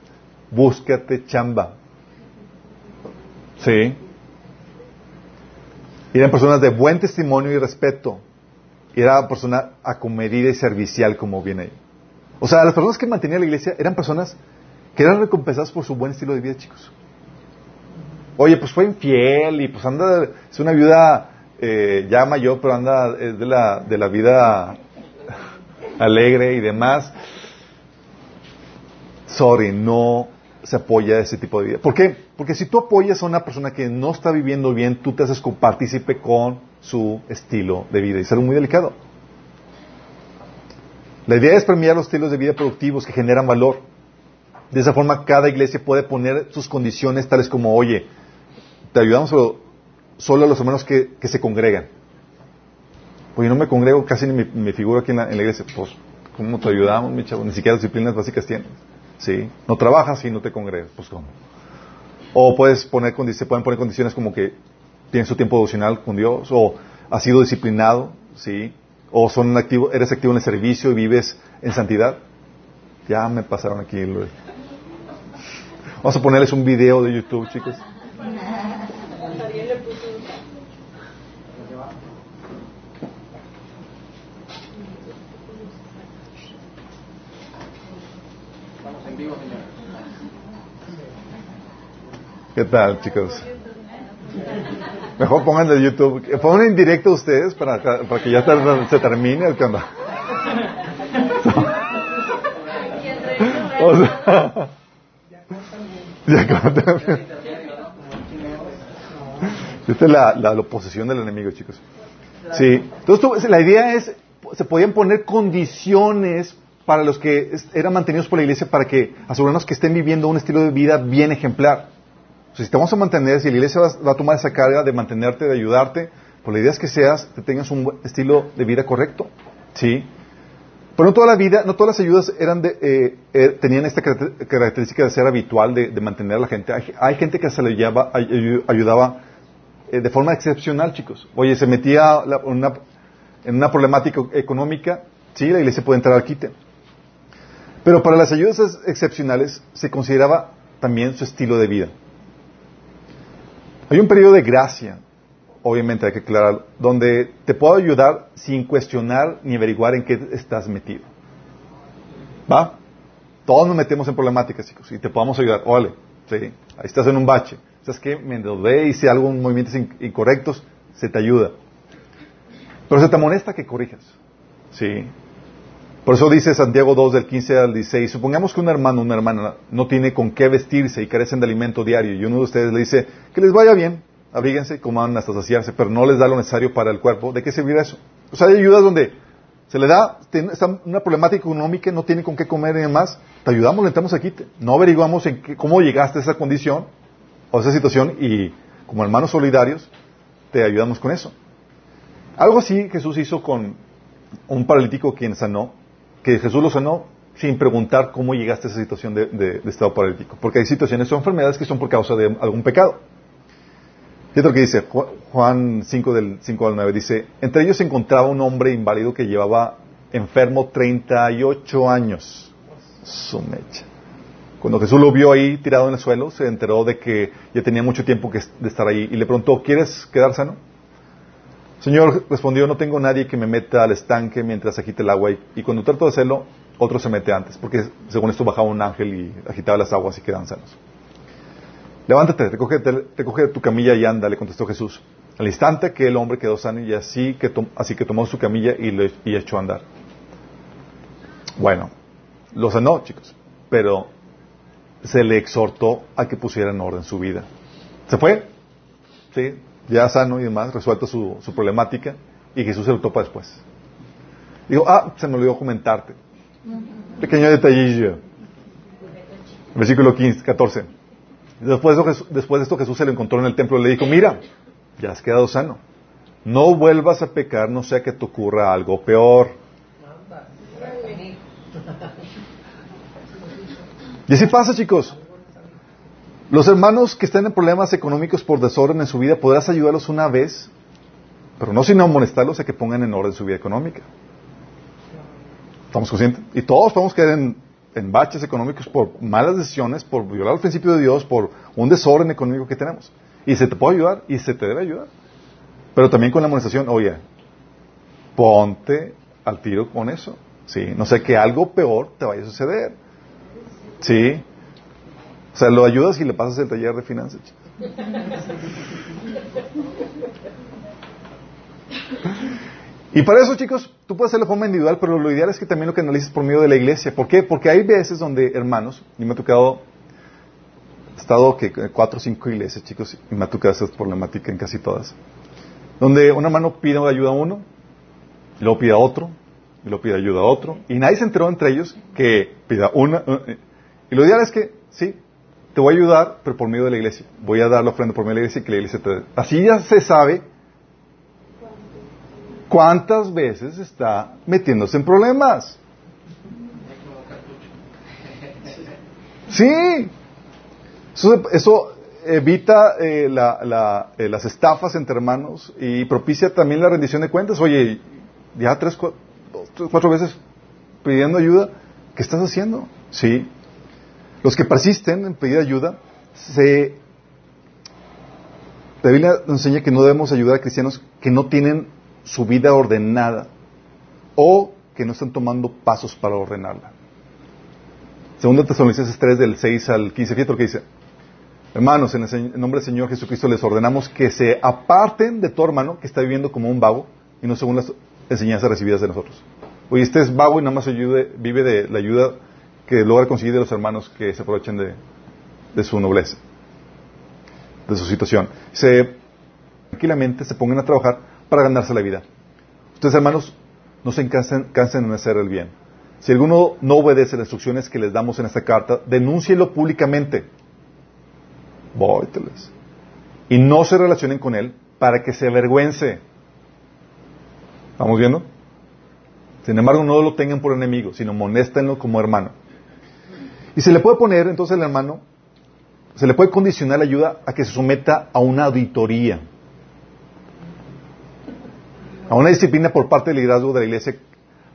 búscate chamba, Sí. eran personas de buen testimonio y respeto. Y era persona acomedida y servicial, como viene ahí. O sea, las personas que mantenían la iglesia eran personas que eran recompensadas por su buen estilo de vida, chicos. Oye, pues fue infiel y pues anda, es una viuda eh, ya mayor, pero anda es de la, de la vida alegre y demás. Sorry, no se apoya ese tipo de vida. ¿Por qué? Porque si tú apoyas a una persona que no está viviendo bien, tú te haces partícipe con su estilo de vida y es algo muy delicado. La idea es premiar los estilos de vida productivos que generan valor. De esa forma, cada iglesia puede poner sus condiciones tales como, oye, te ayudamos, pero solo a los hermanos que, se congregan. Yo no me congrego, casi ni me, me figuro aquí en la, en la iglesia. Pues, ¿cómo te ayudamos, mi chavo? Ni siquiera disciplinas básicas tienes. ¿Sí? No trabajas y no te congregas. Pues, ¿cómo? O puedes poner, se pueden poner condiciones como que tienes tu tiempo devocional con Dios, o has sido disciplinado, ¿sí? O son activo, eres activo en el servicio y vives en santidad. Ya me pasaron aquí. Vamos a ponerles un video de YouTube, chicos. ¿Qué tal, chicos? Mejor pongan de YouTube. Pongan en directo ustedes para, para que ya se termine el canal. O sea. Esta es la, la, la oposición del enemigo, chicos. Sí. Entonces, tú- la idea es, se podían poner condiciones para los que eran mantenidos por la iglesia para que asegurarnos que estén viviendo un estilo de vida bien ejemplar. Si te vamos a mantener, si la iglesia va, a tomar esa carga de mantenerte, de ayudarte, pues la idea es que seas, que tengas un estilo de vida correcto. ¿Sí? Pero no toda la vida, no todas las ayudas eran de, eh, eh, tenían esta caracter- característica de ser habitual, de, mantener a la gente. Hay, hay gente que se le llevaba- ay- ayu- ayudaba eh, de forma excepcional, chicos. Oye, se metía la- una- en una problemática económica, sí, la iglesia puede entrar al quite. Pero para las ayudas ex- excepcionales se consideraba también su estilo de vida. Hay un periodo de gracia, obviamente hay que aclarar, donde te puedo ayudar sin cuestionar ni averiguar en qué estás metido. ¿Va? Todos nos metemos en problemáticas, chicos, y te podemos ayudar. Órale, sí, ahí estás en un bache. ¿Sabes qué? Me endeudé, hice algo, movimientos in- incorrectos, se te ayuda. Pero se te amonesta que corrijas. Sí. Por eso dice Santiago 2 del 15 al 16, supongamos que un hermano o una hermana no tiene con qué vestirse y carecen de alimento diario y uno de ustedes le dice que les vaya bien, abríguense, coman hasta saciarse, pero no les da lo necesario para el cuerpo, ¿de qué servirá eso? O sea, hay ayudas donde se le da, una problemática económica, no tiene con qué comer y demás, te ayudamos, le entramos aquí, no averiguamos en qué- cómo llegaste a esa condición o a esa situación y como hermanos solidarios te ayudamos con eso. Algo así Jesús hizo con un paralítico quien sanó, que Jesús lo sanó sin preguntar cómo llegaste a esa situación de, estado paralítico. Porque hay situaciones o enfermedades que son por causa de algún pecado. Fíjate lo que dice Ju- Juan 5 del 5 al 9. Dice, entre ellos se encontraba un hombre inválido que llevaba enfermo 38 años. Su mecha. Cuando Jesús lo vio ahí tirado en el suelo, se enteró de que ya tenía mucho tiempo que, de estar ahí y le preguntó, ¿quieres quedar sano? Señor respondió, no tengo nadie que me meta al estanque mientras agite el agua y, cuando trato de hacerlo, otro se mete antes, porque según esto bajaba un ángel y agitaba las aguas y quedaban sanos. Levántate, recoge, tu camilla y anda, le contestó Jesús. Al instante que el hombre quedó sano y así que, así que tomó su camilla y, y echó a andar. Bueno, lo sanó, chicos, pero se le exhortó a que pusiera en orden su vida. ¿Se fue? Sí, ya sano y demás, resuelta su, su problemática, y Jesús se lo topa después. Digo, ah, se me olvidó comentarte. Pequeño detallillo. Versículo 15, 14. Después de, después de esto Jesús se lo encontró en el templo y le dijo, mira, ya has quedado sano. No vuelvas a pecar, no sea que te ocurra algo peor. Y así pasa, chicos. Los hermanos que están en problemas económicos por desorden en su vida, podrás ayudarlos una vez, pero no sin amonestarlos a que pongan en orden su vida económica. ¿Estamos conscientes? Y todos podemos caer en, en baches económicos por malas decisiones, por violar el principio de Dios, por un desorden económico que tenemos. Y se te puede ayudar y se te debe ayudar. Pero también con la amonestación, oye, ponte al tiro con eso. ¿sí? No sé que algo peor te vaya a suceder. ¿Sí? O sea, lo ayudas y le pasas el taller de finanzas. Y para eso, chicos, tú puedes hacerlo de forma individual, pero lo ideal es que también lo que analices por medio de la iglesia. ¿Por qué? Porque hay veces donde, hermanos, y me ha tocado, he estado que cuatro o cinco iglesias, chicos, y me ha tocado esa problemática en casi todas, donde un hermano pide ayuda a uno, y luego pide a otro, y luego pide ayuda a otro, y nadie se enteró entre ellos que pida una, eh, y lo ideal es que, sí, te voy a ayudar, pero por medio de la iglesia. Voy a dar la ofrenda por medio de la iglesia y que la iglesia te... Así ya se sabe cuántas veces está metiéndose en problemas. Sí. Eso, evita eh, eh, las estafas entre hermanos y propicia también la rendición de cuentas. Oye, ya tres, cuatro veces pidiendo ayuda, ¿qué estás haciendo? Sí. Los que persisten en pedir ayuda, se... La Biblia nos enseña que no debemos ayudar a cristianos que no tienen su vida ordenada o que no están tomando pasos para ordenarla. Segunda Tesalonicenses 3 del 6 al 15, fíjate lo que dice. Hermanos, en el nombre del Señor Jesucristo les ordenamos que se aparten de tu hermano que está viviendo como un vago y no según las enseñanzas recibidas de nosotros. Oye, este es vago y nada más ayude, vive de la ayuda que logra conseguir de los hermanos que se aprovechen de, su nobleza, de su situación. Se tranquilamente se pongan a trabajar para ganarse la vida. Ustedes, hermanos, no se cansen, cansen en hacer el bien. Si alguno no obedece las instrucciones que les damos en esta carta, denúncielo públicamente. Vóyteles. Y no se relacionen con él para que se avergüence. ¿Estamos viendo? Sin embargo, no lo tengan por enemigo, sino monéstenlo como hermano. Y se le puede poner entonces el hermano, se le puede condicionar la ayuda a que se someta a una auditoría, a una disciplina por parte del liderazgo de la iglesia,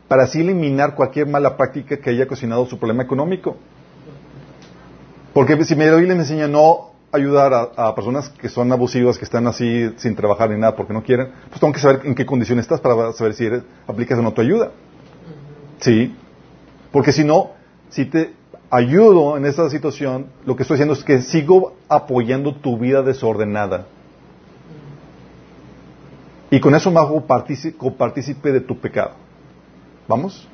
para así eliminar cualquier mala práctica que haya cocinado su problema económico. Porque si me Biblia me enseña no ayudar a, personas que son abusivas, que están así sin trabajar ni nada porque no quieren, pues tengo que saber en qué condición estás para saber si eres, aplicas o no tu ayuda. Sí. Porque si no, si te ayudo en esta situación, lo que estoy haciendo es que sigo apoyando tu vida desordenada. Y con eso me hago partícipe de tu pecado. ¿Vamos?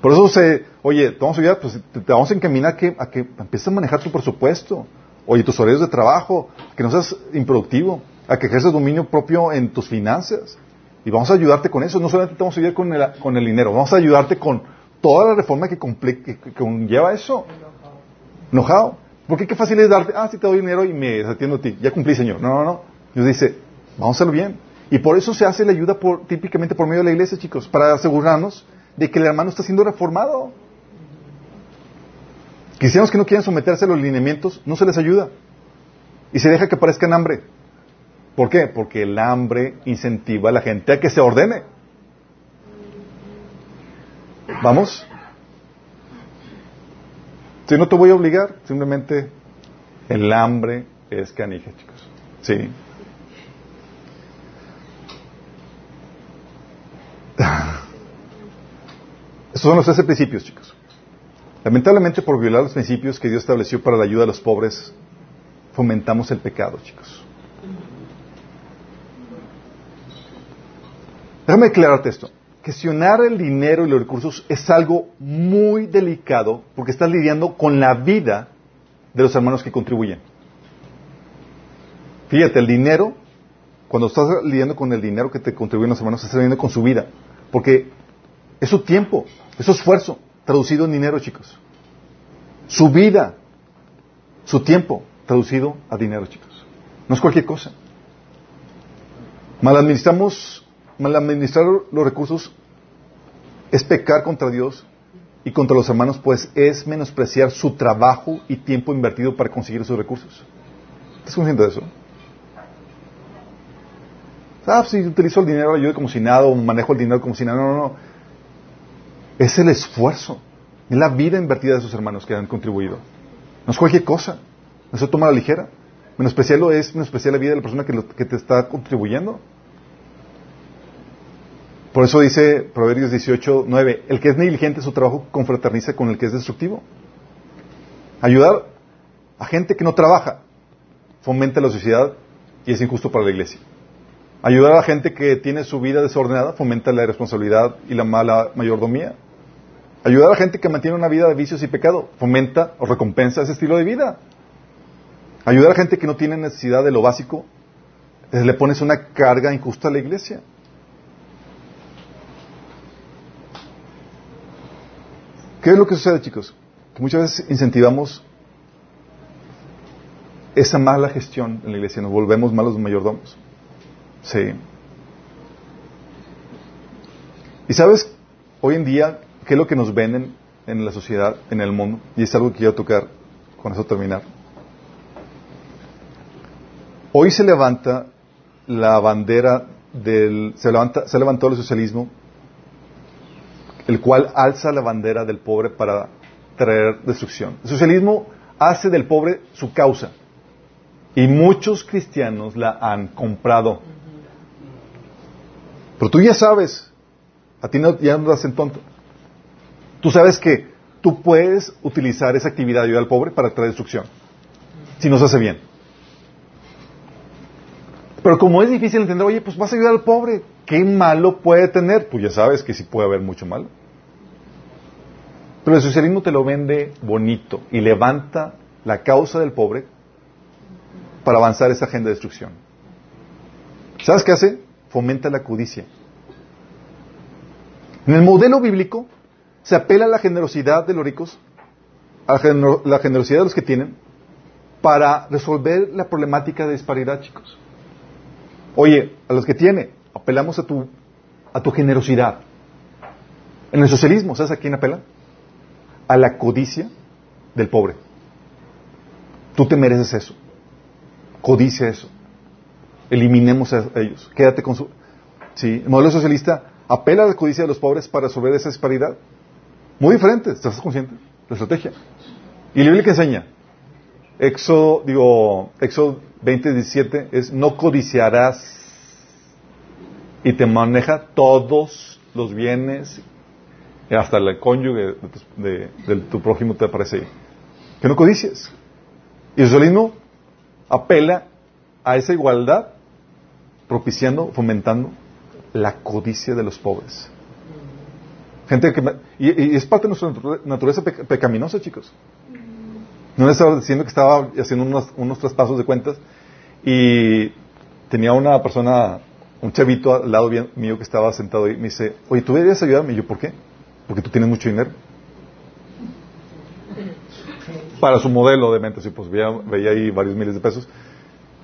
Por eso se, oye, te vamos a ayudar, pues te, vamos a encaminar que, a que empieces a manejar tu presupuesto. Oye, tus horarios de trabajo, que no seas improductivo, a que ejerces dominio propio en tus finanzas. Y vamos a ayudarte con eso. No solamente te vamos a ayudar con el, con el dinero, vamos a ayudarte con toda la reforma que, conlleva eso. Enojado. Porque qué fácil es darte, ah, sí te doy dinero y me atiendo a ti. Ya cumplí, Señor. No, no, no. Dios dice, vamos a hacerlo bien. Y por eso se hace la ayuda por, típicamente por medio de la iglesia, chicos, para asegurarnos de que el hermano está siendo reformado. Cristianos que no quieren someterse a los lineamientos, no se les ayuda. Y se deja que parezcan hambre. ¿Por qué? Porque el hambre incentiva a la gente a que se ordene. ¿Vamos? Si no te voy a obligar, simplemente el hambre es canija, chicos. Sí. Estos son los 13 principios, chicos. Lamentablemente, por violar los principios que Dios estableció para la ayuda a los pobres, fomentamos el pecado, chicos. Déjame aclararte esto. Gestionar el dinero y los recursos es algo muy delicado porque estás lidiando con la vida de los hermanos que contribuyen. Fíjate, el dinero, cuando estás lidiando con el dinero que te contribuyen los hermanos, estás lidiando con su vida. Porque es su tiempo, es su esfuerzo, traducido en dinero, chicos. Su vida, su tiempo, traducido a dinero, chicos. No es cualquier cosa. Mal administramos mal administrar los recursos es pecar contra Dios y contra los hermanos, pues es menospreciar su trabajo y tiempo invertido para conseguir esos recursos. ¿Estás consciente de eso? Ah, si utilizo el dinero, ayudo como si nada, o manejo el dinero como si nada. No, no, no. Es el esfuerzo, es la vida invertida de esos hermanos que han contribuido. No es cualquier cosa. No se toma la ligera. Menospreciarlo es menospreciar la vida de la persona que, que te está contribuyendo. Por eso dice Proverbios 18, 9, el que es negligente en su trabajo confraterniza con el que es destructivo. Ayudar a gente que no trabaja fomenta la sociedad y es injusto para la iglesia. Ayudar a la gente que tiene su vida desordenada fomenta la irresponsabilidad y la mala mayordomía. Ayudar a la gente que mantiene una vida de vicios y pecado fomenta o recompensa ese estilo de vida. Ayudar a la gente que no tiene necesidad de lo básico le pones una carga injusta a la iglesia. ¿Qué es lo que sucede, chicos? Que muchas veces incentivamos esa mala gestión en la iglesia, nos volvemos malos mayordomos. Sí. ¿Y sabes hoy en día qué es lo que nos venden en la sociedad, en el mundo? Y es algo que quiero tocar, con eso terminar. Hoy se levanta la bandera del, se levanta, se levantó el socialismo, el cual alza la bandera del pobre para traer destrucción. El socialismo hace del pobre su causa. Y muchos cristianos la han comprado. Pero tú ya sabes, a ti no, ya no hacen tonto. Tú sabes que tú puedes utilizar esa actividad de ayuda al pobre para traer destrucción. Si no se hace bien. Pero como es difícil entender, oye, pues vas a ayudar al pobre, ¿qué malo puede tener? Pues ya sabes que sí puede haber mucho malo. Pero el socialismo te lo vende bonito y levanta la causa del pobre para avanzar esa agenda de destrucción. ¿Sabes qué hace? Fomenta la codicia. En el modelo bíblico se apela a la generosidad de los ricos, a la generosidad de los que tienen, para resolver la problemática de disparidad, chicos. Oye, a los que tiene, apelamos a tu, a tu generosidad. En el socialismo, ¿sabes a quién apela? A la codicia del pobre. Tú te mereces eso. Codicia eso. Eliminemos a ellos. Quédate con su... Sí, el modelo socialista apela a la codicia de los pobres para resolver esa disparidad. Muy diferente, ¿estás consciente? La estrategia. Y la Biblia enseña, Éxodo, digo, Éxodo 20, es no codiciarás y te maneja todos los bienes, hasta el cónyuge de, tu prójimo te aparece ahí. Que no codicies. Y el socialismo apela a esa igualdad, propiciando, fomentando la codicia de los pobres. Gente que y, es parte de nuestra naturaleza pecaminosa, chicos. No le estaba diciendo que estaba haciendo unos, unos traspasos de cuentas y tenía una persona, un chavito al lado mío que estaba sentado ahí, me dice, oye, ¿tú deberías ayudarme? Y yo, ¿por qué? Porque tú tienes mucho dinero. Para su modelo de mente, sí, pues veía, veía ahí varios miles de pesos.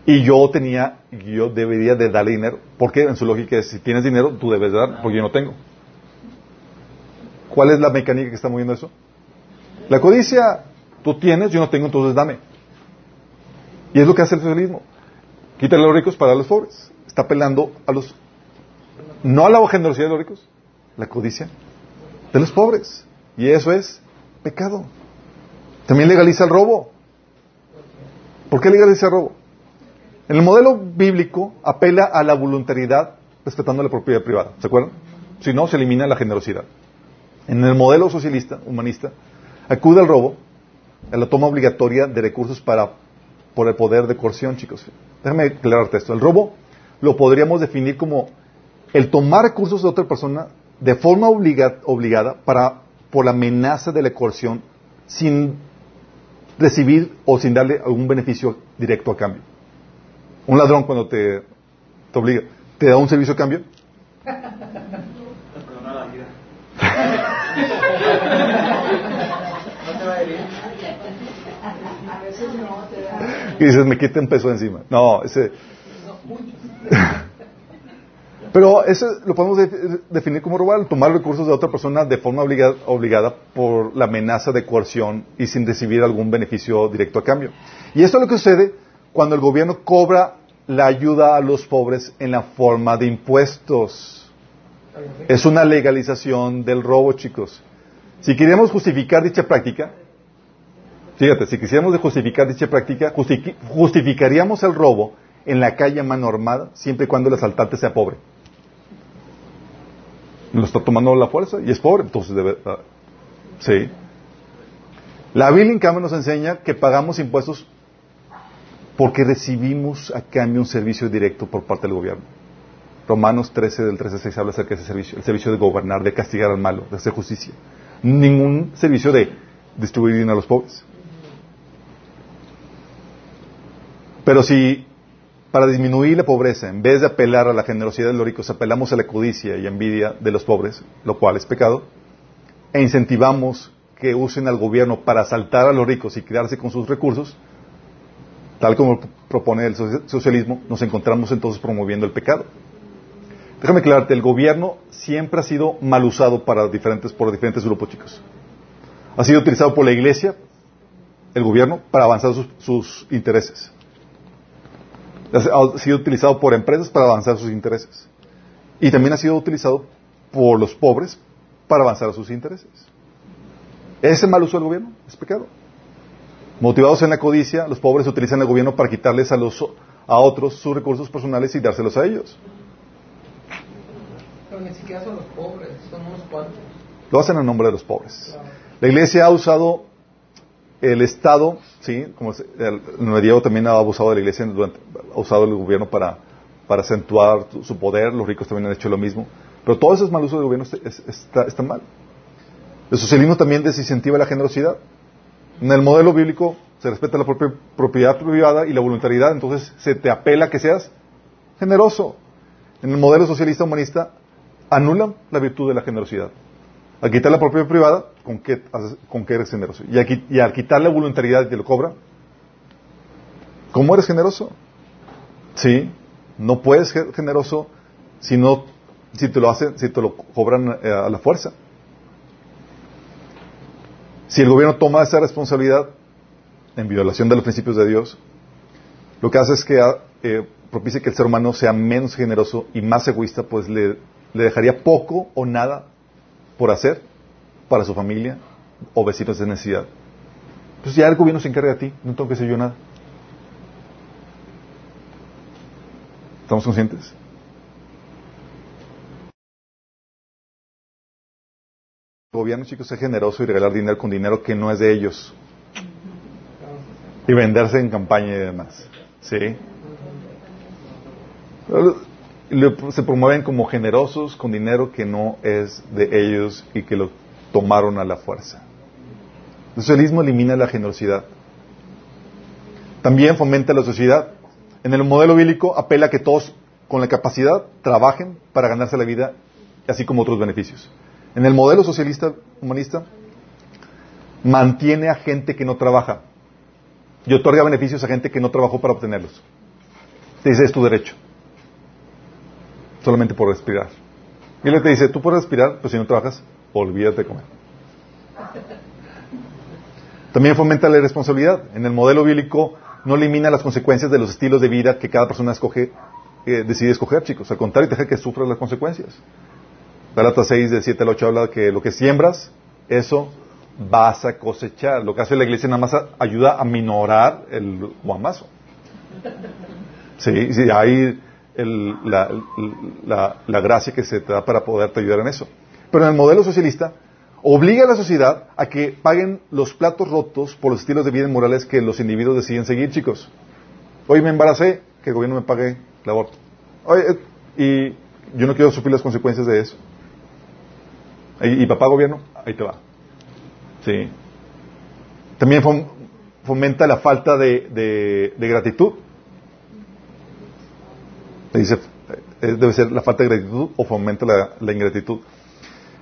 Y yo tenía, yo debería de darle dinero. Porque en su lógica es, si tienes dinero, tú debes dar, porque yo no tengo. ¿Cuál es la mecánica que está moviendo eso? La codicia Tú tienes, yo no tengo, entonces dame. Y es lo que hace el socialismo. Quítale a los ricos para los pobres. Está apelando a los... No a la generosidad de los ricos, la codicia de los pobres. Y eso es pecado. También legaliza el robo. ¿Por qué legaliza el robo? En el modelo bíblico apela a la voluntariedad respetando la propiedad privada. ¿Se acuerdan? Si no, se elimina la generosidad. En el modelo socialista, humanista, acude al robo en la toma obligatoria de recursos para, por el poder de coerción, chicos. Déjame aclararte esto. El robo lo podríamos definir como el tomar recursos de otra persona de forma obligada para, por la amenaza de la coerción sin recibir o sin darle algún beneficio directo a cambio. Un ladrón cuando te, te obliga, ¿te da un servicio a cambio? y dices, me quiten peso encima. No, ese... Pero eso lo podemos definir como robar, tomar recursos de otra persona de forma obligada, por la amenaza de coerción y sin recibir algún beneficio directo a cambio. Y esto es lo que sucede cuando el gobierno cobra la ayuda a los pobres en la forma de impuestos. Es una legalización del robo, chicos. Si queremos justificar dicha práctica, Fíjate, si quisiéramos justificar dicha práctica, justificaríamos el robo en la calle mano armada siempre y cuando el asaltante sea pobre. Lo está tomando la fuerza y es pobre, entonces debe. Ah, sí. La Biblia, en cambio, nos enseña que pagamos impuestos porque recibimos a cambio un servicio directo por parte del gobierno. Romanos 13, del 13 6 habla acerca de ese servicio, el servicio de gobernar, de castigar al malo, de hacer justicia. Ningún servicio de distribuir dinero a los pobres. Pero si para disminuir la pobreza, en vez de apelar a la generosidad de los ricos, apelamos a la codicia y envidia de los pobres, lo cual es pecado, e incentivamos que usen al gobierno para asaltar a los ricos y quedarse con sus recursos, tal como propone el socialismo, nos encontramos entonces promoviendo el pecado. Déjame aclararte, el gobierno siempre ha sido mal usado para diferentes, por diferentes grupos, chicos. Ha sido utilizado por la iglesia, el gobierno, para avanzar sus, sus intereses. Ha sido utilizado por empresas para avanzar sus intereses. Y también ha sido utilizado por los pobres para avanzar sus intereses. Ese mal uso del gobierno es pecado. Motivados en la codicia, los pobres utilizan el gobierno para quitarles a, los, a otros sus recursos personales y dárselos a ellos. Pero ni siquiera son los pobres, son unos cuantos. Lo hacen en nombre de los pobres. La iglesia ha usado el Estado, sí, como el, medievo también ha abusado de la iglesia, ha usado el gobierno para, para acentuar su poder, los ricos también han hecho lo mismo. Pero todo ese mal uso del gobierno está, está mal. El socialismo también desincentiva la generosidad. En el modelo bíblico se respeta la propia propiedad privada y la voluntariedad, entonces se te apela a que seas generoso. En el modelo socialista humanista anulan la virtud de la generosidad. Al quitar la propiedad privada, ¿con qué, con qué eres generoso? Y, aquí, al quitar la voluntariedad te lo cobra, ¿cómo eres generoso? Sí, no puedes ser generoso si no, si te lo hacen, si te lo cobran eh, a la fuerza. Si el gobierno toma esa responsabilidad en violación de los principios de Dios, lo que hace es que eh, propicie que el ser humano sea menos generoso y más egoísta, pues le, dejaría poco o nada por hacer para su familia o vecinos de necesidad. Pues ya el gobierno se encarga de ti, no tengo que hacer yo nada. ¿Estamos conscientes? El gobierno, chicos, es generoso y regalar dinero con dinero que no es de ellos. Y venderse en campaña y demás. ¿Sí? Se promueven como generosos con dinero que no es de ellos y que lo tomaron a la fuerza. El socialismo elimina la generosidad. También fomenta la sociedad. En el modelo bíblico apela a que todos con la capacidad trabajen para ganarse la vida, así como otros beneficios. En el modelo socialista humanista, mantiene a gente que no trabaja y otorga beneficios a gente que no trabajó para obtenerlos. Te dice, es tu derecho. Solamente por respirar. Y él te dice, tú puedes respirar, pero si no trabajas, olvídate de comer. También fomenta la irresponsabilidad. En el modelo bíblico no elimina las consecuencias de los estilos de vida que cada persona escoge, eh, decide escoger, chicos. Al contrario, deja que sufra las consecuencias. Galatas 6, de 7 al 8 habla que lo que siembras, eso vas a cosechar. Lo que hace la iglesia nada más ayuda a minorar el guamazo. Sí, sí hay la, la, gracia que se te da para poderte ayudar en eso. Pero en el modelo socialista, obliga a la sociedad a que paguen los platos rotos por los estilos de vida morales que los individuos deciden seguir, chicos. Hoy me embaracé, que el gobierno me pague el aborto. Eh, y yo no quiero sufrir las consecuencias de eso. ¿Y, papá gobierno? Ahí te va. Sí. También fomenta la falta de, gratitud. dice, eh, debe ser la falta de gratitud o fomenta la, ingratitud.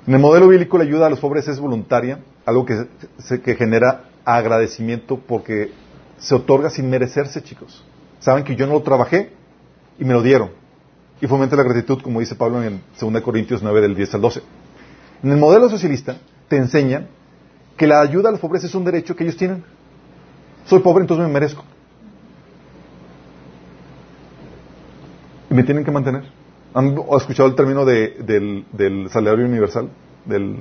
En el modelo bíblico la ayuda a los pobres es voluntaria, algo que, que genera agradecimiento porque se otorga sin merecerse, chicos. Saben que yo no lo trabajé y me lo dieron. Y fomenta la gratitud, como dice Pablo en 2 Corintios 9 del 10 al 12. En el modelo socialista te enseñan que la ayuda a los pobres es un derecho que ellos tienen. Soy pobre, entonces me merezco. Y me tienen que mantener. ¿Han escuchado el término del, salario universal? Del,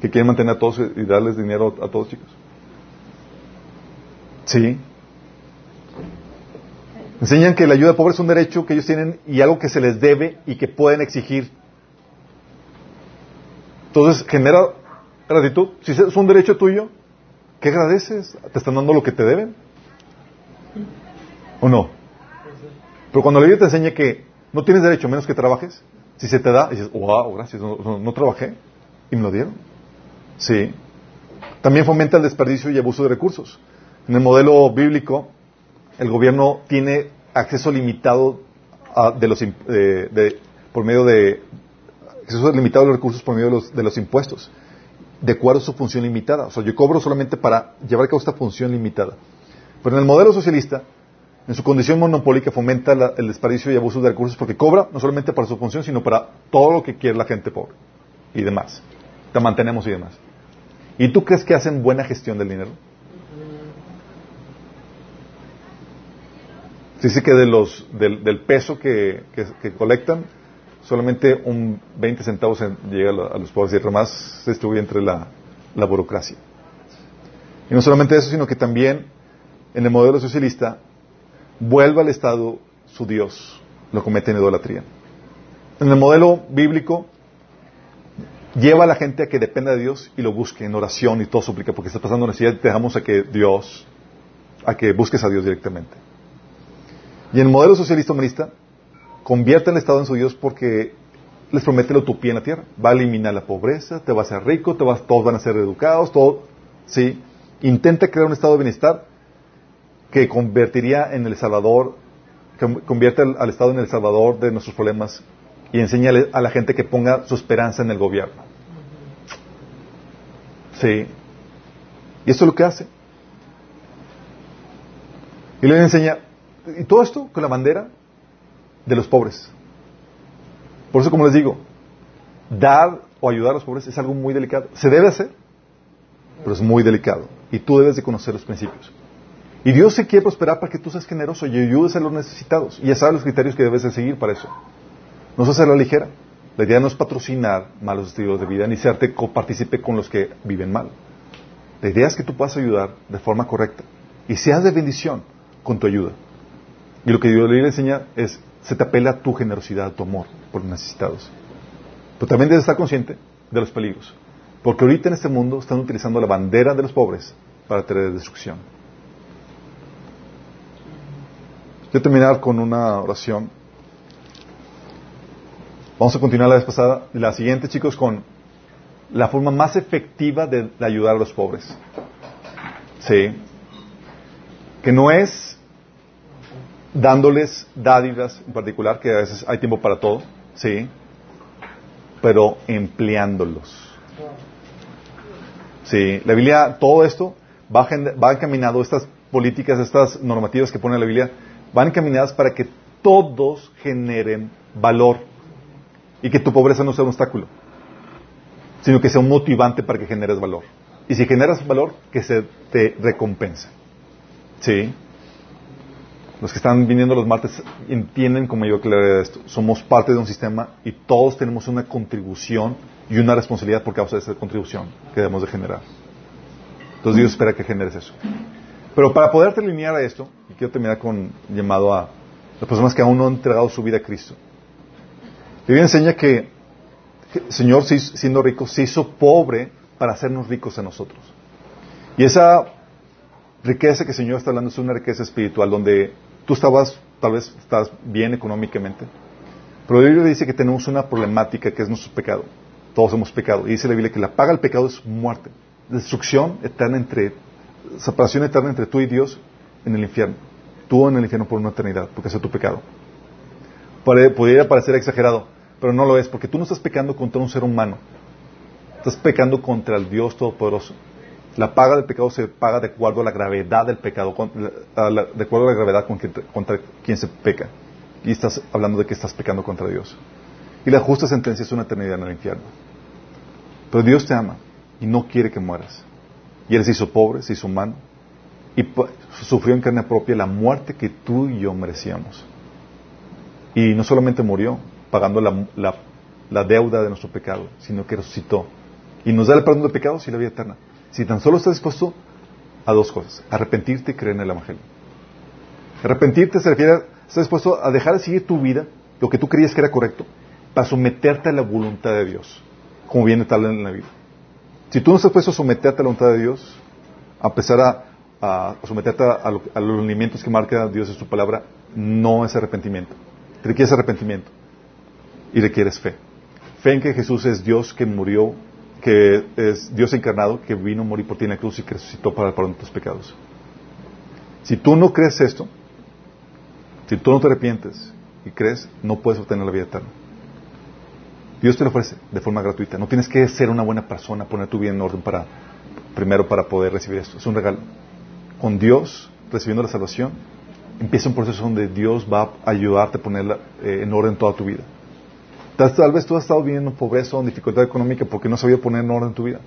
que quieren mantener a todos y darles dinero a todos, chicos. Sí. Enseñan que la ayuda a pobres es un derecho que ellos tienen y algo que se les debe y que pueden exigir entonces genera gratitud. Si es un derecho tuyo, ¿qué agradeces? ¿Te están dando lo que te deben? ¿O no? Pero cuando la Biblia te enseña que no tienes derecho a menos que trabajes, si se te da, dices, wow, gracias, no, trabajé y me lo dieron. Sí. También fomenta el desperdicio y abuso de recursos. En el modelo bíblico, el gobierno tiene acceso limitado de los, por medio de, es limitado los recursos por medio de los, de los impuestos, de acuerdo a su función limitada. O sea, yo cobro solamente para llevar a cabo esta función limitada. Pero en el modelo socialista, en su condición monopólica fomenta la- el desperdicio y abuso de recursos porque cobra no solamente para su función, sino para todo lo que quiere la gente pobre y demás. Te mantenemos y demás. ¿Y tú crees que hacen buena gestión del dinero? Se dice que de los, del, peso que, que- colectan, solamente un 20 centavos en- llega a, los pobres y el demás se distribuye entre la, la burocracia. Y no solamente eso, sino que también en el modelo socialista vuelve al Estado su Dios, lo comete en idolatría. En el modelo bíblico lleva a la gente a que dependa de Dios y lo busque en oración y todo suplica, porque está pasando necesidad te dejamos a que Dios, a que busques a Dios directamente. Y en el modelo socialista humanista, convierte al Estado en su Dios porque les promete la utopía en la tierra. Va a eliminar la pobreza, te va a hacer rico, te vas- todos van a ser educados, todo, sí. Intenta crear un estado de bienestar que convertiría en el Salvador, que convierte al, al Estado en el Salvador de nuestros problemas y enseña a la gente que ponga su esperanza en el gobierno. Sí. Y eso es lo que hace. Y le enseña, y todo esto con la bandera de los pobres. Por eso, como les digo, dar o ayudar a los pobres es algo muy delicado. Se debe hacer, pero es muy delicado. Y tú debes de conocer los principios. Y Dios se quiere prosperar para que tú seas generoso y ayudes a los necesitados. Y ya sabes los criterios que debes de seguir para eso. No se hace la ligera. La idea no es patrocinar malos estilos de vida ni serte copartícipe con los que viven mal. La idea es que tú puedas ayudar de forma correcta y seas de bendición con tu ayuda. Y lo que Dios le enseña es, se te apela a tu generosidad, a tu amor por los necesitados. Pero también debes estar consciente de los peligros. Porque ahorita en este mundo están utilizando la bandera de los pobres para traer destrucción. Quiero terminar con una oración. Vamos a continuar la vez pasada. La siguiente, chicos, con la forma más efectiva de, ayudar a los pobres. Sí. Que no es dándoles dádivas en particular, que a veces hay tiempo para todo, sí, pero empleándolos. Sí, la Biblia, todo esto va, va encaminado, estas políticas, estas normativas que pone la Biblia, van encaminadas para que todos generen valor y que tu pobreza no sea un obstáculo, sino que sea un motivante para que generes valor. Y si generas valor, que se te recompense. Sí. Los que están viniendo los martes entienden con mayor claridad esto. Somos parte de un sistema y todos tenemos una contribución y una responsabilidad por causa de esa contribución que debemos de generar. Entonces Dios espera que generes eso. Pero para poderte alinear a esto, quiero terminar con llamado a las personas que aún no han entregado su vida a Cristo. La Biblia enseña que el Señor, siendo rico, se hizo pobre para hacernos ricos a nosotros. Y esa riqueza que el Señor está hablando es una riqueza espiritual, donde tú estabas, tal vez estás bien económicamente, pero la Biblia dice que tenemos una problemática que es nuestro pecado. Todos hemos pecado. Y dice la Biblia que la paga del pecado es muerte, destrucción eterna entre, separación eterna entre tú y Dios en el infierno. Tú en el infierno por una eternidad, porque es tu pecado. Podría parecer exagerado, pero no lo es, porque tú no estás pecando contra un ser humano. Estás pecando contra el Dios Todopoderoso. La paga del pecado se paga de acuerdo a la gravedad del pecado, de acuerdo a la gravedad con que- contra quien se peca. Y estás hablando de que estás pecando contra Dios. Y la justa sentencia es una eternidad en el infierno. Pero Dios te ama y no quiere que mueras. Y Él se hizo pobre, se hizo humano y sufrió en carne propia la muerte que tú y yo merecíamos. Y no solamente murió pagando la, deuda de nuestro pecado, sino que resucitó. Y nos da el perdón de pecados y la vida eterna. Si tan solo estás dispuesto a dos cosas, arrepentirte y creer en el Evangelio. Arrepentirte se refiere a estás dispuesto a dejar de seguir tu vida, lo que tú creías que era correcto, para someterte a la voluntad de Dios, como viene tal en la Biblia. Si tú no estás dispuesto a someterte a la voluntad de Dios, a empezar a, someterte a, lo- a los lineamientos que marca Dios en su palabra, no es arrepentimiento. Te requieres arrepentimiento y requieres fe. Fe en que Jesús es Dios que murió, que es Dios encarnado, que vino a morir por ti en la cruz y que resucitó para el perdón de tus pecados. Si tú no crees esto, si tú no te arrepientes y crees, no puedes obtener la vida eterna. Dios te lo ofrece de forma gratuita. No tienes que ser una buena persona, poner tu vida en orden para, primero para poder recibir esto. Es un regalo. Con Dios, recibiendo la salvación, empieza un proceso donde Dios va a ayudarte a poner eh, en orden toda tu vida. Tal, vez tú has estado viviendo en pobreza o en dificultad económica porque no sabía poner en orden tu vida.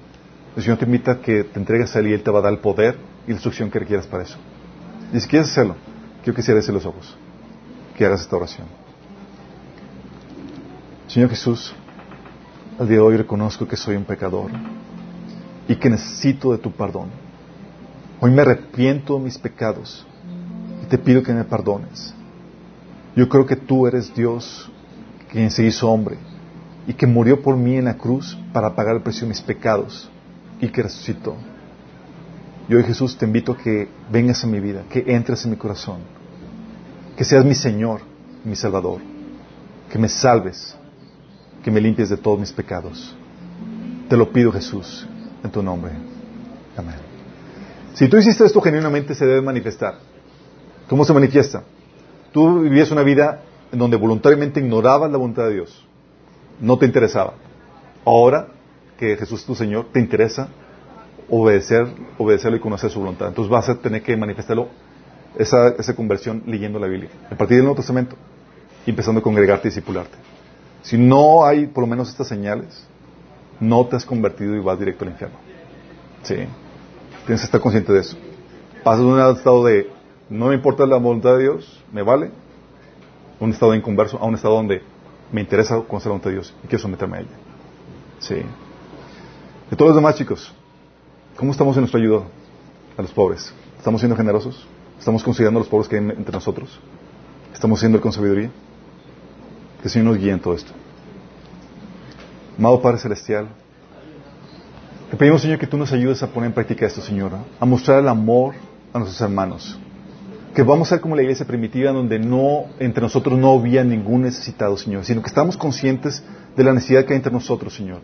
El Señor te invita a que te entregues a Él y Él te va a dar el poder y la instrucción que requieras para eso. Y si quieres hacerlo, quiero que cierres los ojos, que hagas esta oración. Señor Jesús, al día de hoy reconozco que soy un pecador y que necesito de tu perdón. Hoy me arrepiento de mis pecados y te pido que me perdones. Yo creo que tú eres Dios quien se hizo hombre y que murió por mí en la cruz para pagar el precio de mis pecados y que resucitó. Y hoy Jesús te invito a que vengas a mi vida, que entres en mi corazón, que seas mi Señor, mi Salvador, que me salves, que me limpies de todos mis pecados. Te lo pido Jesús, en tu nombre. Amén. Si tú hiciste esto genuinamente se debe manifestar. ¿Cómo se manifiesta? Tú vivías una vida en donde voluntariamente ignorabas la voluntad de Dios. No te interesaba. Ahora que Jesús es tu Señor, te interesa obedecer, obedecerlo y conocer su voluntad. Entonces vas a tener que manifestarlo, esa, esa conversión leyendo la Biblia. A partir del Nuevo Testamento, y empezando a congregarte y discipularte. Si no hay por lo menos estas señales, no te has convertido y vas directo al infierno. Sí. Tienes que estar consciente de eso. Pasas de un estado de no me importa la voluntad de Dios, me vale, un estado de inconverso a un estado donde me interesa conocer la voluntad de Dios y quiero someterme a ella. Sí. De todos los demás, chicos, ¿cómo estamos en nuestra ayuda a los pobres? ¿Estamos siendo generosos? ¿Estamos considerando a los pobres que hay entre nosotros? ¿Estamos siendo con sabiduría? Que el Señor nos guíe en todo esto. Amado Padre Celestial, te pedimos, Señor, que tú nos ayudes a poner en práctica esto, Señor, a mostrar el amor a nuestros hermanos. Que vamos a ser como la iglesia primitiva, donde no, entre nosotros no había ningún necesitado, Señor, sino que estamos conscientes de la necesidad que hay entre nosotros, Señor.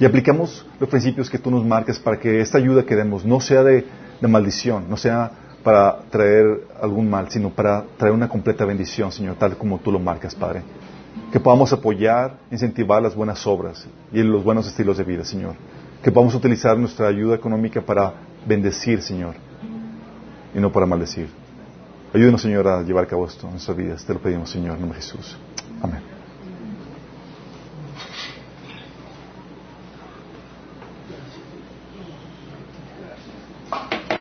Y aplicamos los principios que tú nos marcas para que esta ayuda que demos no sea de, de maldición, no sea para traer algún mal, sino para traer una completa bendición, Señor, tal como tú lo marcas, Padre. Que podamos apoyar, incentivar las buenas obras y los buenos estilos de vida, Señor. Que podamos utilizar nuestra ayuda económica para bendecir, Señor, y no para maldecir. Ayúdenos, Señor, a llevar a cabo esto en nuestras vidas. Te lo pedimos, Señor, en nombre de Jesús. Amén.